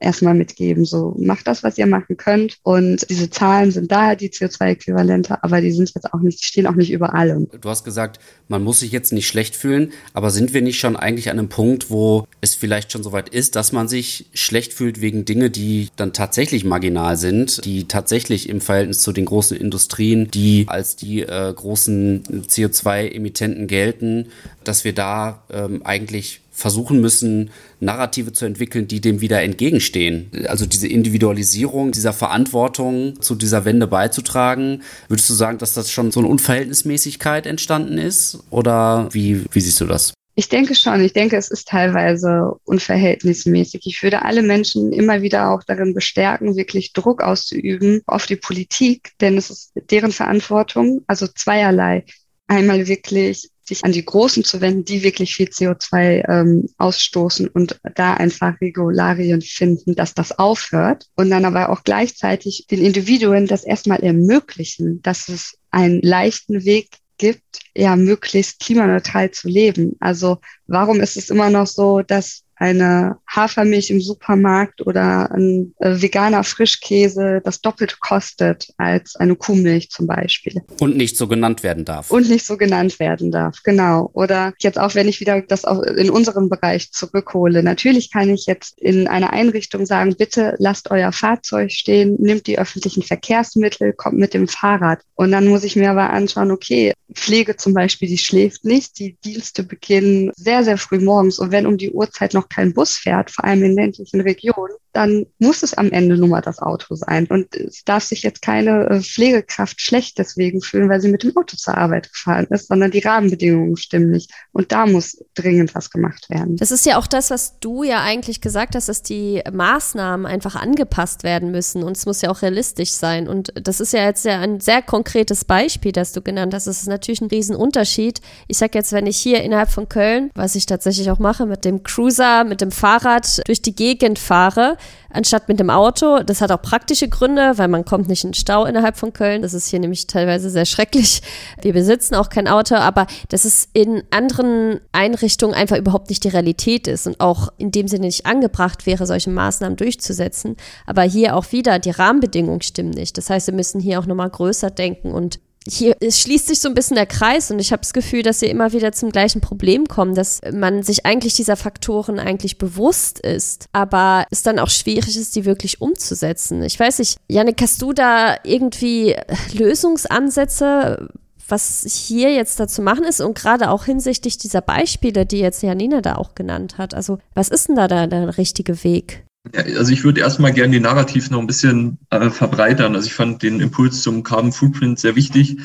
erstmal mitgeben. So, macht das, was ihr machen könnt. Und diese Zahlen sind da, die CO2-Äquivalente, aber die sind jetzt auch nicht, stehen auch nicht überall. Du hast gesagt, man muss sich jetzt nicht schlecht fühlen, aber sind wir nicht schon eigentlich an einem Punkt, wo es vielleicht schon soweit ist, dass man sich schlecht fühlt wegen Dinge, die dann tatsächlich marginal sind, die tatsächlich im Verhältnis zu den großen Industrien, die als die äh, großen CO2-Emittenten gelten, dass wir da ähm, eigentlich versuchen müssen, Narrative zu entwickeln, die dem wieder entgegenstehen. Also diese Individualisierung dieser Verantwortung zu dieser Wende beizutragen. Würdest du sagen, dass das schon so eine Unverhältnismäßigkeit entstanden ist? Oder wie, wie siehst du das? Ich denke schon. Ich denke, es ist teilweise unverhältnismäßig. Ich würde alle Menschen immer wieder auch darin bestärken, wirklich Druck auszuüben auf die Politik, denn es ist deren Verantwortung. Also zweierlei. Einmal wirklich sich an die Großen zu wenden, die wirklich viel CO2 ähm, ausstoßen und da einfach Regularien finden, dass das aufhört und dann aber auch gleichzeitig den Individuen das erstmal ermöglichen, dass es einen leichten Weg gibt, ja, möglichst klimaneutral zu leben. Also warum ist es immer noch so, dass eine Hafermilch im Supermarkt oder ein äh, veganer Frischkäse das doppelt kostet als eine Kuhmilch zum Beispiel. Und nicht so genannt werden darf. Und nicht so genannt werden darf, genau. Oder jetzt auch, wenn ich wieder das auch in unserem Bereich zurückhole. Natürlich kann ich jetzt in einer Einrichtung sagen, bitte lasst euer Fahrzeug stehen, nimmt die öffentlichen Verkehrsmittel, kommt mit dem Fahrrad. Und dann muss ich mir aber anschauen, okay, Pflege zum Beispiel, die schläft nicht, die Dienste beginnen sehr, sehr früh morgens. Und wenn um die Uhrzeit noch kein Bus fährt, vor allem in ländlichen Regionen, dann muss es am Ende nur mal das Auto sein. Und es darf sich jetzt keine äh, Pflegekraft schlecht deswegen fühlen, weil sie mit dem Auto zur Arbeit gefahren ist, sondern die Rahmenbedingungen stimmen nicht. Und da muss dringend was gemacht werden. Das ist ja auch das, was du ja eigentlich gesagt hast, dass die Maßnahmen einfach angepasst werden müssen. Und es muss ja auch realistisch sein. Und das ist ja jetzt ja ein sehr konkretes Beispiel, das du genannt hast. Es ist natürlich ein Riesenunterschied. Ich sage jetzt, wenn ich hier innerhalb von Köln, was ich tatsächlich auch mache, mit dem Cruiser, mit dem Fahrrad durch die Gegend fahre, anstatt mit dem Auto. Das hat auch praktische Gründe, weil man kommt nicht in Stau innerhalb von Köln. Das ist hier nämlich teilweise sehr schrecklich. Wir besitzen auch kein Auto, aber dass es in anderen Einrichtungen einfach überhaupt nicht die Realität ist und auch in dem Sinne nicht angebracht wäre, solche Maßnahmen durchzusetzen. Aber hier auch wieder, die Rahmenbedingungen stimmen nicht. Das heißt, wir müssen hier auch nochmal größer denken und hier schließt sich so ein bisschen der Kreis und ich habe das Gefühl, dass wir immer wieder zum gleichen Problem kommen, dass man sich eigentlich dieser Faktoren eigentlich bewusst ist, aber es dann auch schwierig ist, die wirklich umzusetzen. Ich weiß nicht, Janik, hast du da irgendwie Lösungsansätze? was hier jetzt dazu machen ist und gerade auch hinsichtlich dieser Beispiele, die jetzt Janina da auch genannt hat. Also was ist denn da der, der richtige Weg? Ja, also ich würde erstmal gerne den Narrativ noch ein bisschen äh, verbreitern. Also ich fand den Impuls zum Carbon Footprint sehr wichtig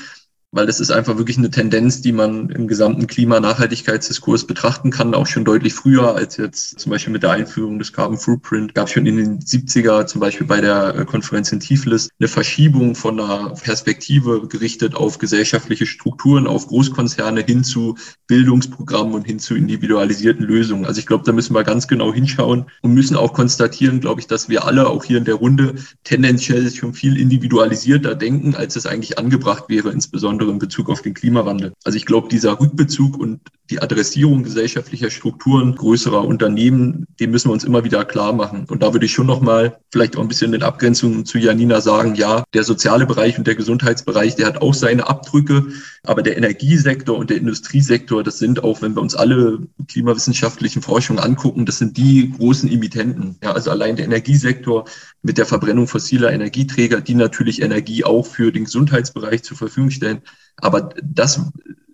weil das ist einfach wirklich eine Tendenz, die man im gesamten Klimanachhaltigkeitsdiskurs betrachten kann, auch schon deutlich früher als jetzt zum Beispiel mit der Einführung des Carbon Footprint. Gab schon in den 70er zum Beispiel bei der äh, Konferenz in Tiflis eine Verschiebung von einer Perspektive gerichtet auf gesellschaftliche Strukturen, auf Großkonzerne hin zu Bildungsprogrammen und hin zu individualisierten Lösungen. Also ich glaube, da müssen wir ganz genau hinschauen und müssen auch konstatieren, glaube ich, dass wir alle auch hier in der Runde tendenziell schon viel individualisierter denken, als es eigentlich angebracht wäre, insbesondere insbesondere in Bezug auf den Klimawandel. Also ich glaube, dieser Rückbezug und die Adressierung gesellschaftlicher Strukturen größerer Unternehmen, den müssen wir uns immer wieder klar machen. Und da würde ich schon nochmal vielleicht auch ein bisschen in Abgrenzung zu Janina sagen, ja, der soziale Bereich und der Gesundheitsbereich, der hat auch seine Abdrücke, aber der Energiesektor und der Industriesektor, das sind auch, wenn wir uns alle klimawissenschaftlichen Forschungen angucken, das sind die großen Emittenten. Ja, also allein der Energiesektor mit der Verbrennung fossiler Energieträger, die natürlich Energie auch für den Gesundheitsbereich zur Verfügung stellen. Aber das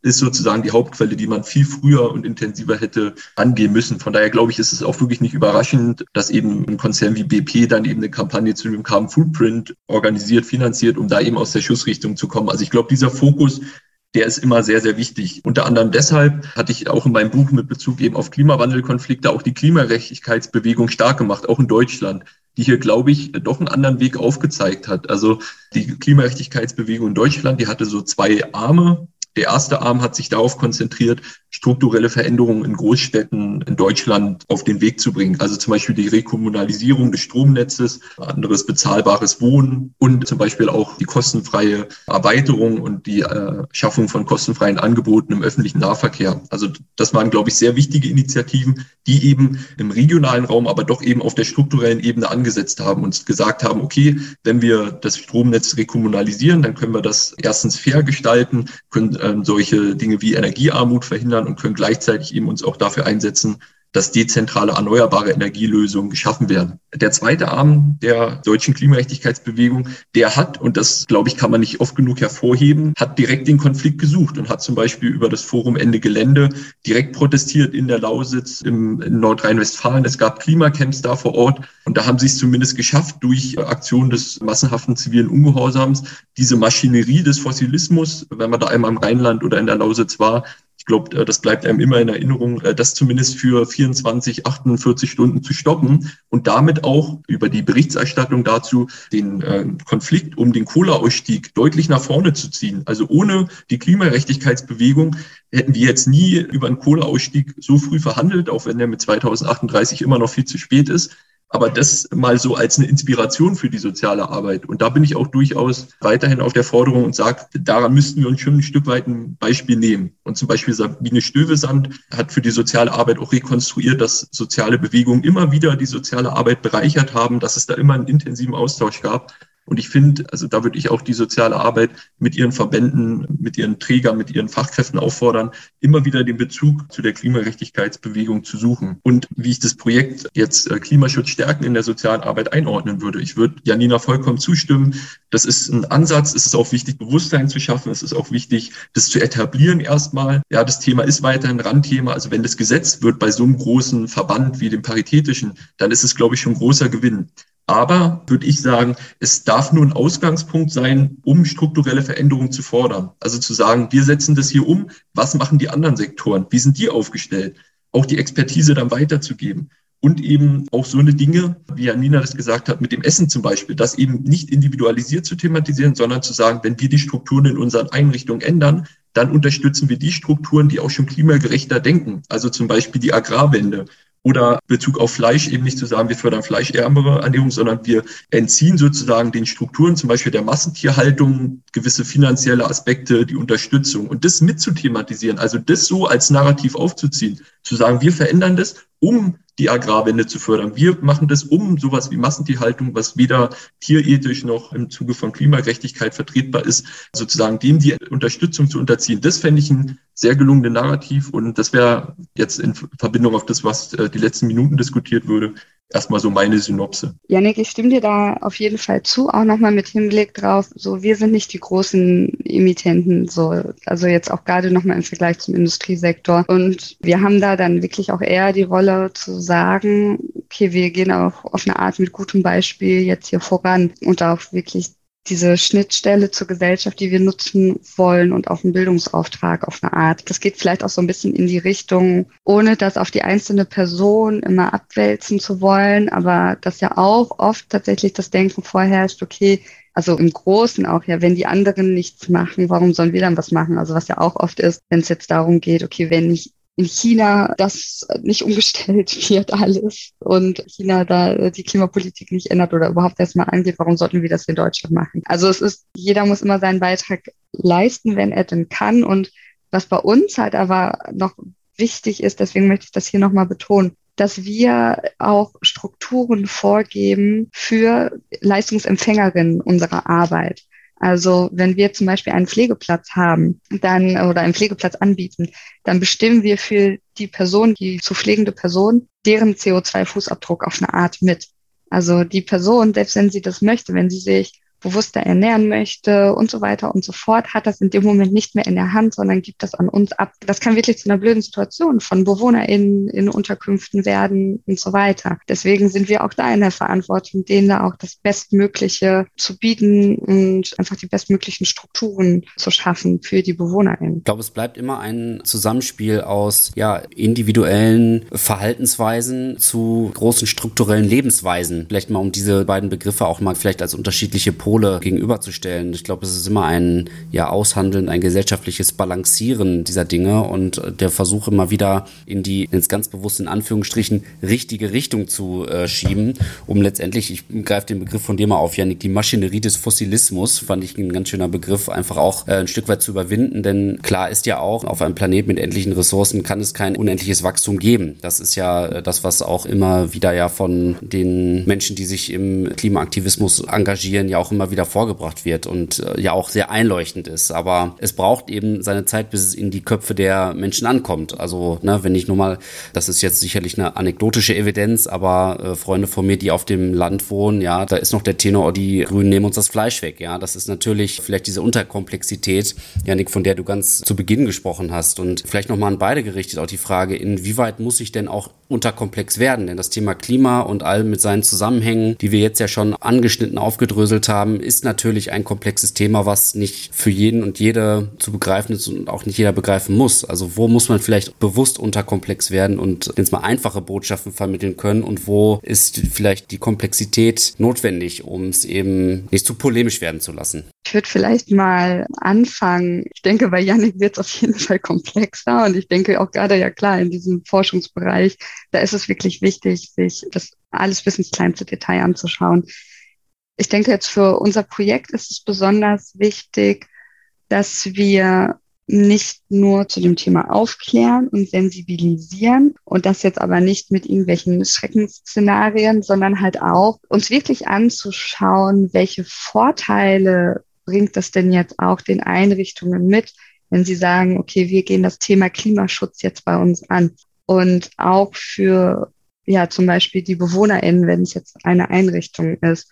ist sozusagen die Hauptquelle, die man viel früher und intensiver hätte angehen müssen. Von daher glaube ich, ist es auch wirklich nicht überraschend, dass eben ein Konzern wie BP dann eben eine Kampagne zu dem Carbon Footprint organisiert, finanziert, um da eben aus der Schussrichtung zu kommen. Also ich glaube, dieser Fokus der ist immer sehr, sehr wichtig. Unter anderem deshalb hatte ich auch in meinem Buch mit Bezug eben auf Klimawandelkonflikte auch die Klimarechtlichkeitsbewegung stark gemacht, auch in Deutschland, die hier, glaube ich, doch einen anderen Weg aufgezeigt hat. Also die Klimarechtlichkeitsbewegung in Deutschland, die hatte so zwei Arme. Der erste Arm hat sich darauf konzentriert, strukturelle Veränderungen in Großstädten in Deutschland auf den Weg zu bringen. Also zum Beispiel die Rekommunalisierung des Stromnetzes, anderes bezahlbares Wohnen und zum Beispiel auch die kostenfreie Erweiterung und die äh, Schaffung von kostenfreien Angeboten im öffentlichen Nahverkehr. Also das waren, glaube ich, sehr wichtige Initiativen, die eben im regionalen Raum, aber doch eben auf der strukturellen Ebene angesetzt haben und gesagt haben, okay, wenn wir das Stromnetz rekommunalisieren, dann können wir das erstens fair gestalten, können äh, solche Dinge wie Energiearmut verhindern, und können gleichzeitig eben uns auch dafür einsetzen, dass dezentrale erneuerbare Energielösungen geschaffen werden. Der zweite Arm der deutschen Klimagerechtigkeitsbewegung, der hat, und das glaube ich kann man nicht oft genug hervorheben, hat direkt den Konflikt gesucht und hat zum Beispiel über das Forum Ende Gelände direkt protestiert in der Lausitz im, in Nordrhein-Westfalen. Es gab Klimacamps da vor Ort und da haben sie es zumindest geschafft, durch Aktionen des massenhaften zivilen Ungehorsams diese Maschinerie des Fossilismus, wenn man da einmal im Rheinland oder in der Lausitz war, glaube, äh, das bleibt einem immer in Erinnerung, äh, das zumindest für 24, 48 Stunden zu stoppen und damit auch über die Berichterstattung dazu den äh, Konflikt um den Kohleausstieg deutlich nach vorne zu ziehen. Also ohne die Klimagerechtigkeitsbewegung hätten wir jetzt nie über einen Kohleausstieg so früh verhandelt, auch wenn der mit 2038 immer noch viel zu spät ist. Aber das mal so als eine Inspiration für die soziale Arbeit. Und da bin ich auch durchaus weiterhin auf der Forderung und sage, daran müssten wir uns schon ein Stück weit ein Beispiel nehmen. Und zum Beispiel Sabine Stövesand hat für die soziale Arbeit auch rekonstruiert, dass soziale Bewegungen immer wieder die soziale Arbeit bereichert haben, dass es da immer einen intensiven Austausch gab. Und ich finde, also da würde ich auch die soziale Arbeit mit ihren Verbänden, mit ihren Trägern, mit ihren Fachkräften auffordern, immer wieder den Bezug zu der Klimagerechtigkeitsbewegung zu suchen. Und wie ich das Projekt jetzt äh, Klimaschutz stärken in der sozialen Arbeit einordnen würde. Ich würde Janina vollkommen zustimmen. Das ist ein Ansatz. Es ist auch wichtig, Bewusstsein zu schaffen. Es ist auch wichtig, das zu etablieren erstmal. Ja, das Thema ist weiterhin Randthema. Also wenn das Gesetz wird bei so einem großen Verband wie dem Paritätischen, dann ist es, glaube ich, schon großer Gewinn. Aber würde ich sagen, es darf nur ein Ausgangspunkt sein, um strukturelle Veränderungen zu fordern. Also zu sagen, wir setzen das hier um. Was machen die anderen Sektoren? Wie sind die aufgestellt? Auch die Expertise dann weiterzugeben. Und eben auch so eine Dinge, wie Janina das gesagt hat, mit dem Essen zum Beispiel, das eben nicht individualisiert zu thematisieren, sondern zu sagen, wenn wir die Strukturen in unseren Einrichtungen ändern, dann unterstützen wir die Strukturen, die auch schon klimagerechter denken. Also zum Beispiel die Agrarwende oder Bezug auf Fleisch eben nicht zu sagen, wir fördern fleischärmere Ernährung, sondern wir entziehen sozusagen den Strukturen, zum Beispiel der Massentierhaltung, gewisse finanzielle Aspekte, die Unterstützung und das mitzuthematisieren, also das so als Narrativ aufzuziehen, zu sagen, wir verändern das, um die Agrarwende zu fördern. Wir machen das um sowas wie Massentierhaltung, was weder tierethisch noch im Zuge von Klimagerechtigkeit vertretbar ist, sozusagen dem die Unterstützung zu unterziehen. Das fände ich ein sehr gelungenen Narrativ und das wäre jetzt in Verbindung auf das, was äh, die letzten Minuten diskutiert wurde, erstmal so meine Synopse. Janik, ich stimme dir da auf jeden Fall zu, auch nochmal mit Hinblick drauf, so wir sind nicht die großen Emittenten, so, also jetzt auch gerade nochmal im Vergleich zum Industriesektor. Und wir haben da dann wirklich auch eher die Rolle zu sagen, okay, wir gehen auch auf eine Art mit gutem Beispiel jetzt hier voran und auch wirklich diese Schnittstelle zur Gesellschaft, die wir nutzen wollen und auch einen Bildungsauftrag auf eine Art. Das geht vielleicht auch so ein bisschen in die Richtung, ohne das auf die einzelne Person immer abwälzen zu wollen, aber dass ja auch oft tatsächlich das Denken vorherrscht, okay, also im Großen auch ja, wenn die anderen nichts machen, warum sollen wir dann was machen? Also was ja auch oft ist, wenn es jetzt darum geht, okay, wenn ich in China das nicht umgestellt wird alles und China da die Klimapolitik nicht ändert oder überhaupt erstmal angeht, warum sollten wir das in Deutschland machen? Also es ist, jeder muss immer seinen Beitrag leisten, wenn er denn kann. Und was bei uns halt aber noch wichtig ist, deswegen möchte ich das hier nochmal betonen, dass wir auch Strukturen vorgeben für Leistungsempfängerinnen unserer Arbeit. Also wenn wir zum Beispiel einen Pflegeplatz haben, dann oder einen Pflegeplatz anbieten, dann bestimmen wir für die Person, die zu pflegende Person, deren CO2-Fußabdruck auf eine Art mit. Also die Person, selbst wenn sie das möchte, wenn sie sich bewusster ernähren möchte und so weiter und so fort, hat das in dem Moment nicht mehr in der Hand, sondern gibt das an uns ab. Das kann wirklich zu einer blöden Situation von BewohnerInnen in Unterkünften werden und so weiter. Deswegen sind wir auch da in der Verantwortung, denen da auch das Bestmögliche zu bieten und einfach die bestmöglichen Strukturen zu schaffen für die BewohnerInnen. Ich glaube, es bleibt immer ein Zusammenspiel aus ja, individuellen Verhaltensweisen zu großen strukturellen Lebensweisen. Vielleicht mal um diese beiden Begriffe auch mal vielleicht als unterschiedliche Pole gegenüberzustellen. Ich glaube, es ist immer ein ja, Aushandeln, ein gesellschaftliches Balancieren dieser Dinge und der Versuch immer wieder in die, ins ganz bewusst in Anführungsstrichen, richtige Richtung zu äh, schieben, um letztendlich, ich greife den Begriff von dir mal auf, Janik, die Maschinerie des Fossilismus, fand ich ein ganz schöner Begriff, einfach auch äh, ein Stück weit zu überwinden, denn klar ist ja auch, auf einem Planet mit endlichen Ressourcen kann es kein unendliches Wachstum geben. Das ist ja äh, das, was auch immer wieder ja von den Menschen, die sich im Klimaaktivismus engagieren, ja auch immer wieder vorgebracht wird und äh, ja auch sehr einleuchtend ist. Aber es braucht eben seine Zeit, bis es in die Köpfe der Menschen ankommt. Also, ne, wenn ich nur mal, das ist jetzt sicherlich eine anekdotische Evidenz, aber äh, Freunde von mir, die auf dem Land wohnen, ja, da ist noch der Tenor, oh, die Grünen nehmen uns das Fleisch weg. Ja, das ist natürlich vielleicht diese Unterkomplexität, Janik, von der du ganz zu Beginn gesprochen hast. Und vielleicht nochmal an beide gerichtet auch die Frage, inwieweit muss ich denn auch unterkomplex werden? Denn das Thema Klima und all mit seinen Zusammenhängen, die wir jetzt ja schon angeschnitten aufgedröselt haben, ist natürlich ein komplexes Thema, was nicht für jeden und jede zu begreifen ist und auch nicht jeder begreifen muss. Also wo muss man vielleicht bewusst unterkomplex werden und jetzt mal einfache Botschaften vermitteln können und wo ist vielleicht die Komplexität notwendig, um es eben nicht zu polemisch werden zu lassen? Ich würde vielleicht mal anfangen. Ich denke, bei Yannick wird es auf jeden Fall komplexer und ich denke auch gerade ja klar in diesem Forschungsbereich da ist es wirklich wichtig, sich das alles bis ins kleinste Detail anzuschauen. Ich denke jetzt für unser Projekt ist es besonders wichtig, dass wir nicht nur zu dem Thema aufklären und sensibilisieren und das jetzt aber nicht mit irgendwelchen Schreckensszenarien, sondern halt auch uns wirklich anzuschauen, welche Vorteile bringt das denn jetzt auch den Einrichtungen mit, wenn sie sagen, okay, wir gehen das Thema Klimaschutz jetzt bei uns an und auch für ja zum Beispiel die BewohnerInnen, wenn es jetzt eine Einrichtung ist,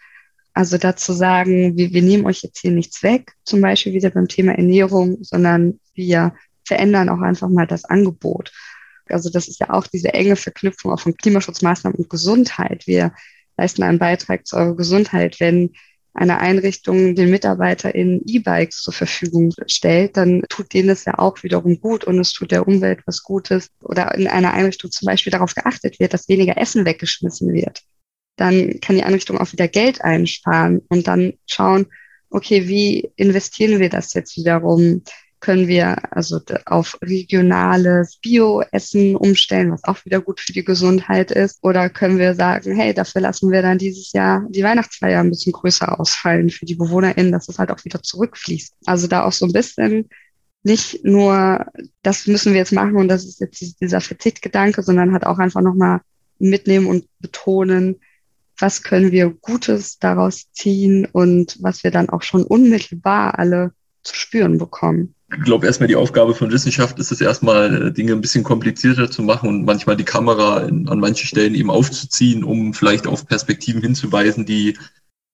also dazu sagen, wir, wir nehmen euch jetzt hier nichts weg, zum Beispiel wieder beim Thema Ernährung, sondern wir verändern auch einfach mal das Angebot. Also das ist ja auch diese enge Verknüpfung auch von Klimaschutzmaßnahmen und Gesundheit. Wir leisten einen Beitrag zu eurer Gesundheit. Wenn eine Einrichtung den MitarbeiterInnen E-Bikes zur Verfügung stellt, dann tut denen das ja auch wiederum gut und es tut der Umwelt was Gutes. Oder in einer Einrichtung zum Beispiel darauf geachtet wird, dass weniger Essen weggeschmissen wird dann kann die Einrichtung auch wieder Geld einsparen und dann schauen, okay, wie investieren wir das jetzt wiederum? Können wir also auf regionales Bio-Essen umstellen, was auch wieder gut für die Gesundheit ist? Oder können wir sagen, hey, dafür lassen wir dann dieses Jahr die Weihnachtsfeier ein bisschen größer ausfallen für die BewohnerInnen, dass es halt auch wieder zurückfließt? Also da auch so ein bisschen nicht nur, das müssen wir jetzt machen und das ist jetzt dieser Verzichtgedanke, sondern halt auch einfach nochmal mitnehmen und betonen, was können wir Gutes daraus ziehen und was wir dann auch schon unmittelbar alle zu spüren bekommen. Ich glaube, erstmal die Aufgabe von Wissenschaft ist es erstmal, äh, Dinge ein bisschen komplizierter zu machen und manchmal die Kamera in, an manchen Stellen eben aufzuziehen, um vielleicht auf Perspektiven hinzuweisen, die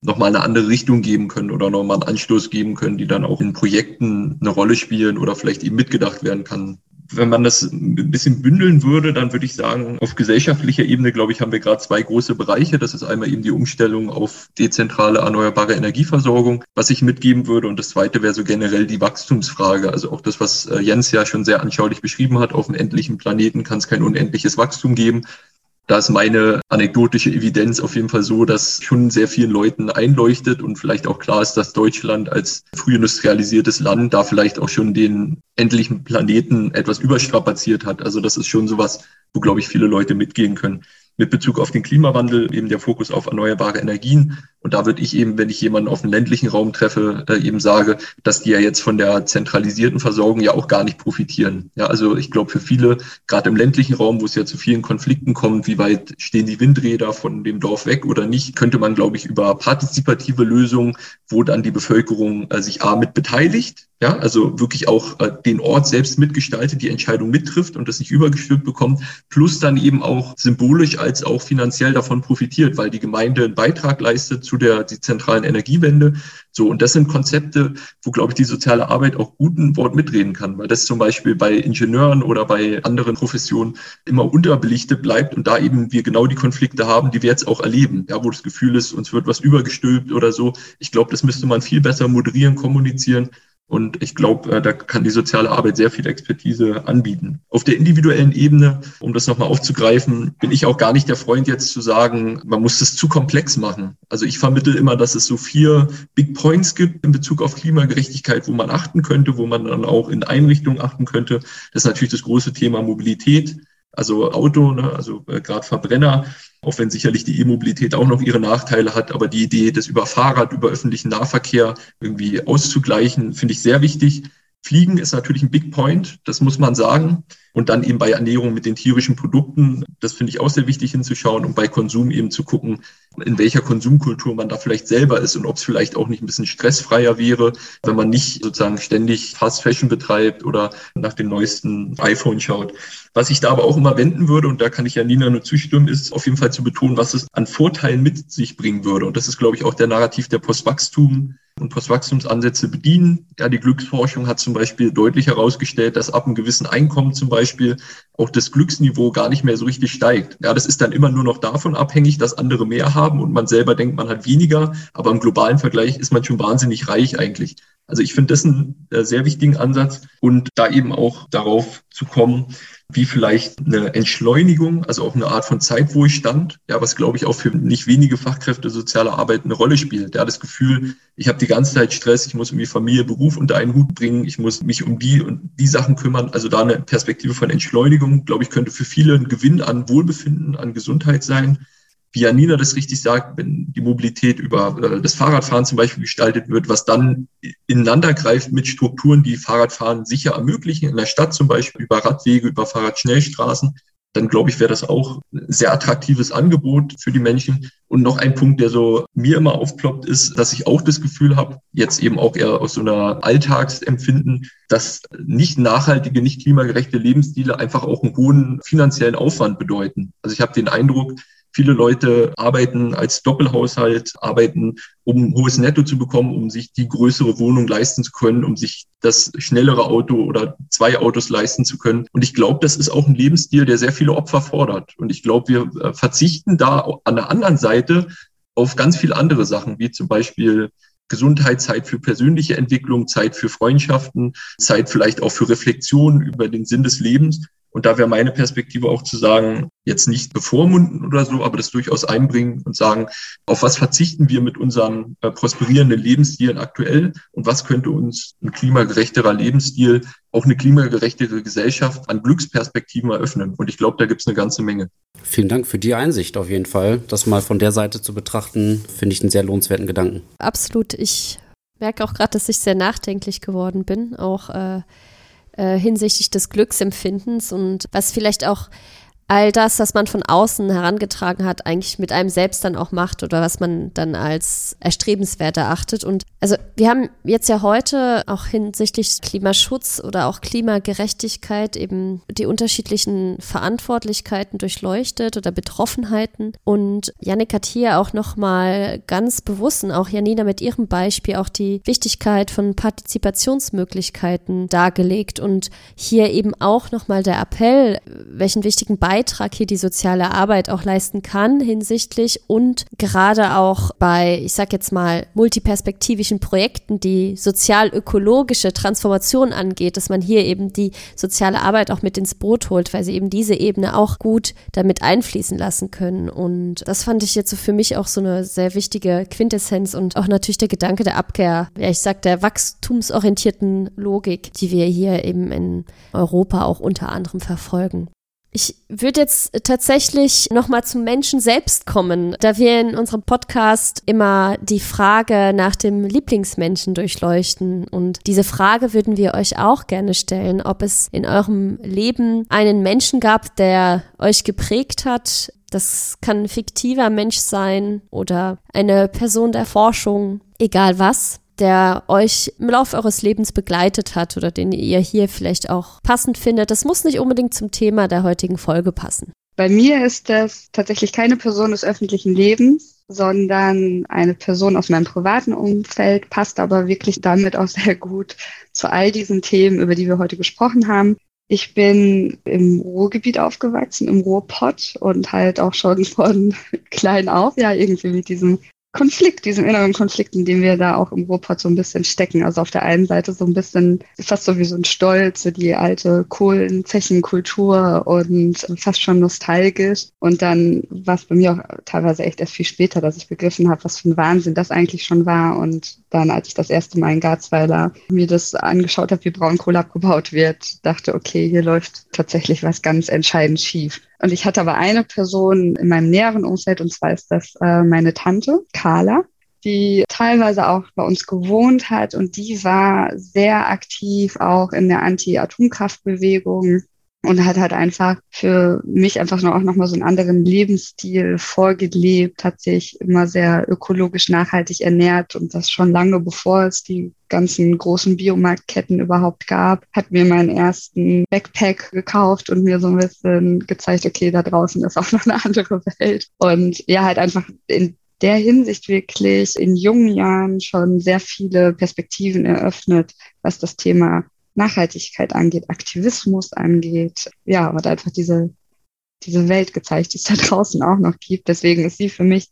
nochmal eine andere Richtung geben können oder nochmal einen Anstoß geben können, die dann auch in Projekten eine Rolle spielen oder vielleicht eben mitgedacht werden kann wenn man das ein bisschen bündeln würde, dann würde ich sagen, auf gesellschaftlicher Ebene, glaube ich, haben wir gerade zwei große Bereiche. Das ist einmal eben die Umstellung auf dezentrale erneuerbare Energieversorgung, was ich mitgeben würde. Und das zweite wäre so generell die Wachstumsfrage. Also auch das, was äh, Jens ja schon sehr anschaulich beschrieben hat. Auf einem endlichen Planeten kann es kein unendliches Wachstum geben. Da ist meine anekdotische Evidenz auf jeden Fall so, dass schon sehr vielen Leuten einleuchtet und vielleicht auch klar ist, dass Deutschland als früh industrialisiertes Land da vielleicht auch schon den endlichen Planeten etwas überstrapaziert hat. Also das ist schon sowas, wo, glaube ich, viele Leute mitgehen können mit Bezug auf den Klimawandel eben der Fokus auf erneuerbare Energien. Und da würde ich eben, wenn ich jemanden auf dem ländlichen Raum treffe, äh, eben sage, dass die ja jetzt von der zentralisierten Versorgung ja auch gar nicht profitieren. Ja, also ich glaube für viele, gerade im ländlichen Raum, wo es ja zu vielen Konflikten kommt, wie weit stehen die Windräder von dem Dorf weg oder nicht, könnte man, glaube ich, über partizipative Lösungen, wo dann die Bevölkerung äh, sich A mit beteiligt, ja, also wirklich auch äh, den Ort selbst mitgestaltet, die Entscheidung mittrifft und das nicht übergestülpt bekommt, plus dann eben auch symbolisch als auch finanziell davon profitiert, weil die Gemeinde einen Beitrag leistet zu der die zentralen Energiewende. So, und das sind Konzepte, wo, glaube ich, die soziale Arbeit auch guten Wort mitreden kann, weil das zum Beispiel bei Ingenieuren oder bei anderen Professionen immer unterbelichtet bleibt und da eben wir genau die Konflikte haben, die wir jetzt auch erleben, ja, wo das Gefühl ist, uns wird was übergestülpt oder so. Ich glaube, das müsste man viel besser moderieren, kommunizieren und ich glaube, äh, da kann die soziale Arbeit sehr viel Expertise anbieten. Auf der individuellen Ebene, um das nochmal aufzugreifen, bin ich auch gar nicht der Freund jetzt zu sagen, man muss das zu komplex machen. Also ich vermittel immer, dass es so vier Big Points gibt in Bezug auf Klimagerechtigkeit, wo man achten könnte, wo man dann auch in Einrichtungen achten könnte. Das ist natürlich das große Thema Mobilität. Also Auto, ne, also äh, gerade Verbrenner, auch wenn sicherlich die E-Mobilität auch noch ihre Nachteile hat, aber die Idee, das über Fahrrad, über öffentlichen Nahverkehr irgendwie auszugleichen, finde ich sehr wichtig. Fliegen ist natürlich ein Big Point, das muss man sagen. Und dann eben bei Ernährung mit den tierischen Produkten, das finde ich auch sehr wichtig hinzuschauen und bei Konsum eben zu gucken, in welcher Konsumkultur man da vielleicht selber ist und ob es vielleicht auch nicht ein bisschen stressfreier wäre, wenn man nicht sozusagen ständig Fast Fashion betreibt oder nach dem neuesten iPhone schaut. Was ich da aber auch immer wenden würde, und da kann ich ja Nina nur zustimmen, ist auf jeden Fall zu betonen, was es an Vorteilen mit sich bringen würde. Und das ist, glaube ich, auch der Narrativ der Postwachstum und Postwachstumsansätze bedienen. Ja, die Glücksforschung hat zum Beispiel deutlich herausgestellt, dass ab einem gewissen Einkommen zum Beispiel auch das Glücksniveau gar nicht mehr so richtig steigt. Ja, das ist dann immer nur noch davon abhängig, dass andere mehr haben und man selber denkt, man hat weniger, aber im globalen Vergleich ist man schon wahnsinnig reich eigentlich. Also ich finde das einen äh, sehr wichtigen Ansatz und da eben auch darauf zu kommen, wie vielleicht eine Entschleunigung, also auch eine Art von Zeitwohlstand, ja, was glaube ich auch für nicht wenige Fachkräfte soziale Arbeit eine Rolle spielt. Ja, das Gefühl, ich habe die ganze Zeit Stress, ich muss irgendwie Familie, Beruf unter einen Hut bringen, ich muss mich um die und die Sachen kümmern. Also da eine Perspektive von Entschleunigung, glaube ich, könnte für viele ein Gewinn an Wohlbefinden, an Gesundheit sein. Wie Janina das richtig sagt, wenn die Mobilität über äh, das Fahrradfahren zum Beispiel gestaltet wird, was dann ineinander greift mit Strukturen, die Fahrradfahren sicher ermöglichen, in der Stadt zum Beispiel über Radwege, über Fahrradschnellstraßen, dann glaube ich, wäre das auch ein sehr attraktives Angebot für die Menschen. Und noch ein Punkt, der so mir immer aufploppt, ist, dass ich auch das Gefühl habe, jetzt eben auch eher aus so einer Alltagsempfinden, dass nicht nachhaltige, nicht klimagerechte Lebensstile einfach auch einen hohen finanziellen Aufwand bedeuten. Also ich habe den Eindruck, Viele Leute arbeiten als Doppelhaushalt, arbeiten, um ein hohes Netto zu bekommen, um sich die größere Wohnung leisten zu können, um sich das schnellere Auto oder zwei Autos leisten zu können. Und ich glaube, das ist auch ein Lebensstil, der sehr viele Opfer fordert. Und ich glaube, wir äh, verzichten da an der anderen Seite auf ganz viele andere Sachen, wie zum Beispiel Gesundheit, Zeit für persönliche Entwicklung, Zeit für Freundschaften, Zeit vielleicht auch für Reflexion über den Sinn des Lebens. Und da wäre meine Perspektive auch zu sagen, jetzt nicht bevormunden oder so, aber das durchaus einbringen und sagen, auf was verzichten wir mit unseren äh, prosperierenden Lebensstilen aktuell und was könnte uns ein klimagerechterer Lebensstil, auch eine klimagerechtere Gesellschaft an Glücksperspektiven eröffnen. Und ich glaube, da gibt es eine ganze Menge. Vielen Dank für die Einsicht auf jeden Fall. Das mal von der Seite zu betrachten, finde ich einen sehr lohnenswerten Gedanken. Absolut. Ich merke auch gerade, dass ich sehr nachdenklich geworden bin, auch äh, äh, hinsichtlich des Glücksempfindens und was vielleicht auch all das, was man von außen herangetragen hat, eigentlich mit einem selbst dann auch macht oder was man dann als erstrebenswert erachtet. Und also wir haben jetzt ja heute auch hinsichtlich Klimaschutz oder auch Klimagerechtigkeit eben die unterschiedlichen Verantwortlichkeiten durchleuchtet oder Betroffenheiten. Und Janik hat hier auch nochmal ganz bewusst und auch Janina mit ihrem Beispiel auch die Wichtigkeit von Partizipationsmöglichkeiten dargelegt und hier eben auch nochmal der Appell, welchen wichtigen Beitrag Beitrag hier die soziale Arbeit auch leisten kann hinsichtlich und gerade auch bei, ich sag jetzt mal, multiperspektivischen Projekten, die sozial-ökologische Transformation angeht, dass man hier eben die soziale Arbeit auch mit ins Boot holt, weil sie eben diese Ebene auch gut damit einfließen lassen können. Und das fand ich jetzt so für mich auch so eine sehr wichtige Quintessenz und auch natürlich der Gedanke der Abkehr, ja, ich sag der wachstumsorientierten Logik, die wir hier eben in Europa auch unter anderem verfolgen. Ich würde jetzt tatsächlich nochmal zum Menschen selbst kommen, da wir in unserem Podcast immer die Frage nach dem Lieblingsmenschen durchleuchten. Und diese Frage würden wir euch auch gerne stellen, ob es in eurem Leben einen Menschen gab, der euch geprägt hat. Das kann ein fiktiver Mensch sein oder eine Person der Forschung, egal was der euch im Laufe eures Lebens begleitet hat oder den ihr hier vielleicht auch passend findet. Das muss nicht unbedingt zum Thema der heutigen Folge passen. Bei mir ist das tatsächlich keine Person des öffentlichen Lebens, sondern eine Person aus meinem privaten Umfeld, passt aber wirklich damit auch sehr gut zu all diesen Themen, über die wir heute gesprochen haben. Ich bin im Ruhrgebiet aufgewachsen, im Ruhrpott und halt auch schon von klein auf, ja, irgendwie mit diesem Konflikt, diesem inneren Konflikt, in dem wir da auch im Ruhrpott so ein bisschen stecken. Also auf der einen Seite so ein bisschen fast so wie so ein Stolz, so die alte Kohlenzechenkultur und fast schon nostalgisch. Und dann war es bei mir auch teilweise echt erst viel später, dass ich begriffen habe, was für ein Wahnsinn das eigentlich schon war. Und dann, als ich das erste Mal in Garzweiler mir das angeschaut habe, wie Braunkohle abgebaut wird, dachte, okay, hier läuft tatsächlich was ganz entscheidend schief. Und ich hatte aber eine Person in meinem näheren Umfeld, und zwar ist das äh, meine Tante, Carla, die teilweise auch bei uns gewohnt hat und die war sehr aktiv auch in der Anti-Atomkraftbewegung und hat halt einfach für mich einfach noch, auch nochmal so einen anderen Lebensstil vorgelebt, hat sich immer sehr ökologisch nachhaltig ernährt und das schon lange bevor es die ganzen großen Biomarktketten überhaupt gab, hat mir meinen ersten Backpack gekauft und mir so ein bisschen gezeigt, okay, da draußen ist auch noch eine andere Welt. Und ja, halt einfach in der Hinsicht wirklich in jungen Jahren schon sehr viele Perspektiven eröffnet, was das Thema Nachhaltigkeit angeht, Aktivismus angeht. Ja, und einfach diese, diese Welt gezeigt, die es da draußen auch noch gibt. Deswegen ist sie für mich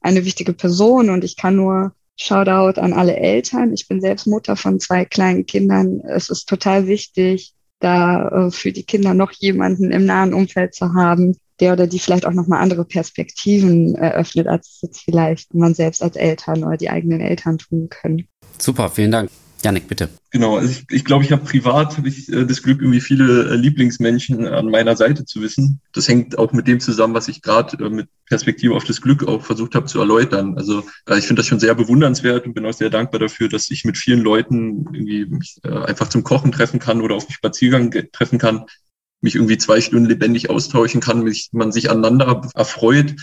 eine wichtige Person und ich kann nur Shoutout an alle Eltern. Ich bin selbst Mutter von zwei kleinen Kindern. Es ist total wichtig, da äh, für die Kinder noch jemanden im nahen Umfeld zu haben, der oder die vielleicht auch nochmal andere Perspektiven eröffnet, als es jetzt vielleicht man selbst als Eltern oder die eigenen Eltern tun können. Super, vielen Dank. Janik, bitte. Genau, also ich, ich glaube, ich habe privat hab ich äh, das Glück, irgendwie viele äh, Lieblingsmenschen an meiner Seite zu wissen. Das hängt auch mit dem zusammen, was ich gerade äh, mit Perspektive auf das Glück auch versucht habe zu erläutern. Also äh, ich finde das schon sehr bewundernswert und bin auch sehr dankbar dafür, dass ich mit vielen Leuten irgendwie mich äh, einfach zum Kochen treffen kann oder auf einen Spaziergang treffen kann, mich irgendwie zwei Stunden lebendig austauschen kann, mich, man sich aneinander erfreut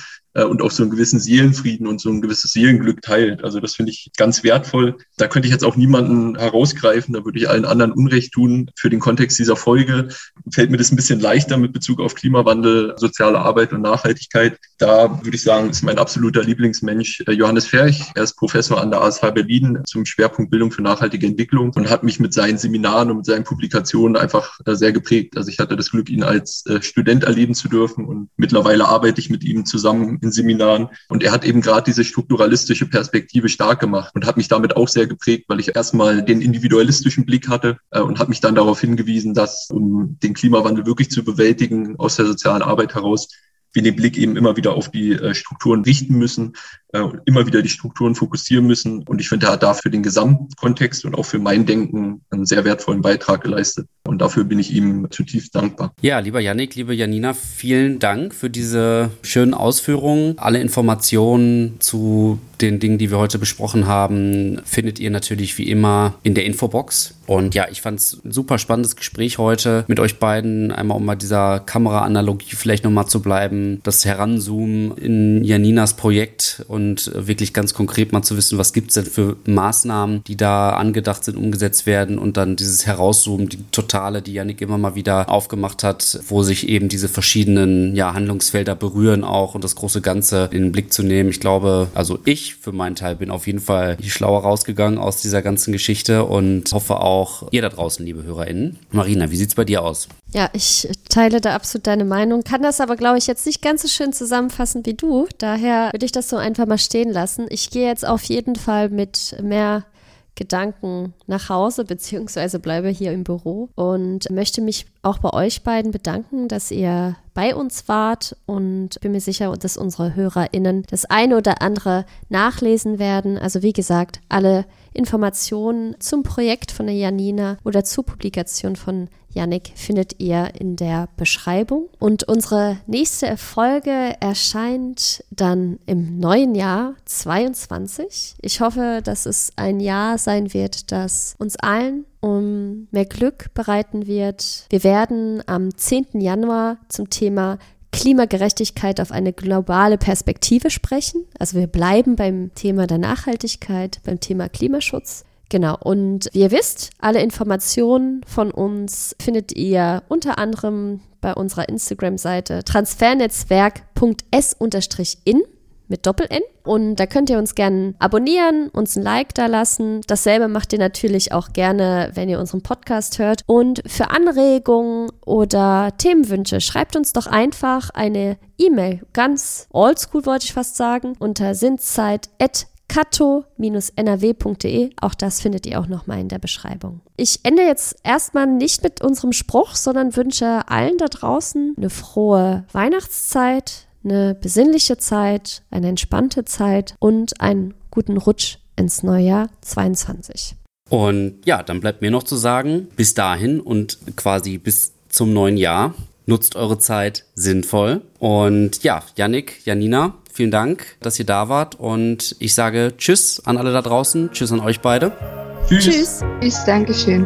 und auch so einen gewissen Seelenfrieden und so ein gewisses Seelenglück teilt. Also das finde ich ganz wertvoll. Da könnte ich jetzt auch niemanden herausgreifen, da würde ich allen anderen Unrecht tun. Für den Kontext dieser Folge fällt mir das ein bisschen leichter mit Bezug auf Klimawandel, soziale Arbeit und Nachhaltigkeit. Da würde ich sagen, ist mein absoluter Lieblingsmensch äh, Johannes Ferch. Er ist Professor an der ASH Berlin zum Schwerpunkt Bildung für nachhaltige Entwicklung und hat mich mit seinen Seminaren und mit seinen Publikationen einfach äh, sehr geprägt. Also ich hatte das Glück, ihn als Student erleben zu dürfen und mittlerweile arbeite ich mit ihm zusammen in Seminaren. Und er hat eben gerade diese strukturalistische Perspektive stark gemacht und hat mich damit auch sehr geprägt, weil ich erstmal den individualistischen Blick hatte äh, und hat mich dann darauf hingewiesen, dass um den Klimawandel wirklich zu bewältigen aus der sozialen Arbeit heraus, wir den Blick eben immer wieder auf die äh, Strukturen richten müssen, äh, immer wieder die Strukturen fokussieren müssen. Und ich finde, er hat dafür den Gesamtkontext und auch für mein Denken einen sehr wertvollen Beitrag geleistet. Und dafür bin ich ihm zutiefst dankbar. Ja, lieber Yannick, liebe Janina, vielen Dank für diese schönen Ausführungen. Alle Informationen zu den Dingen, die wir heute besprochen haben, findet ihr natürlich wie immer in der Infobox. Und ja, ich fand es ein super spannendes Gespräch heute mit euch beiden. Einmal um bei dieser Kameraanalogie vielleicht nochmal zu bleiben, das Heranzoomen in Janinas Projekt und wirklich ganz konkret mal zu wissen, was gibt es denn für Maßnahmen, die da angedacht sind, umgesetzt werden und dann dieses Herauszoomen, die totale, die Janik immer mal wieder aufgemacht hat, wo sich eben diese verschiedenen ja, Handlungsfelder berühren auch und das große Ganze in den Blick zu nehmen. Ich glaube, also ich für meinen Teil bin auf jeden Fall schlauer rausgegangen aus dieser ganzen Geschichte und hoffe auch ihr da draußen, liebe HörerInnen. Marina, wie sieht's bei dir aus? Ja, ich teile da absolut deine Meinung, kann das aber, glaube ich, jetzt nicht ganz so schön zusammenfassen wie du. Daher würde ich das so einfach mal stehen lassen. Ich gehe jetzt auf jeden Fall mit mehr Gedanken nach Hause, beziehungsweise bleibe hier im Büro und möchte mich auch bei euch beiden bedanken, dass ihr bei uns wart und bin mir sicher, dass unsere HörerInnen das eine oder andere nachlesen werden. Also wie gesagt, alle Informationen zum Projekt von der Janina oder zur Publikation von Yannick findet ihr in der Beschreibung. Und unsere nächste Folge erscheint dann im neuen Jahr 22. Ich hoffe, dass es ein Jahr sein wird, das uns allen um mehr Glück bereiten wird. Wir werden am 10. Januar zum Thema Klimagerechtigkeit auf eine globale Perspektive sprechen. Also wir bleiben beim Thema der Nachhaltigkeit, beim Thema Klimaschutz. Genau, und wie ihr wisst, alle Informationen von uns findet ihr unter anderem bei unserer Instagram-Seite transfernetzwerk.s-in mit Doppel-N. Und da könnt ihr uns gerne abonnieren, uns ein Like da lassen. Dasselbe macht ihr natürlich auch gerne, wenn ihr unseren Podcast hört. Und für Anregungen oder Themenwünsche schreibt uns doch einfach eine E-Mail, ganz oldschool wollte ich fast sagen, unter sinnzeit.kato-nrw.de. Auch das findet ihr auch nochmal in der Beschreibung. Ich ende jetzt erstmal nicht mit unserem Spruch, sondern wünsche allen da draußen eine frohe Weihnachtszeit, eine besinnliche Zeit, eine entspannte Zeit und einen guten Rutsch ins Neujahr 22. Und ja, dann bleibt mir noch zu sagen, bis dahin und quasi bis zum neuen Jahr, nutzt eure Zeit sinnvoll. Und ja, Yannick, Janina, vielen Dank, dass ihr da wart. Und ich sage Tschüss an alle da draußen. Tschüss an euch beide. Tschüss. Tschüss. Tschüss, Dankeschön.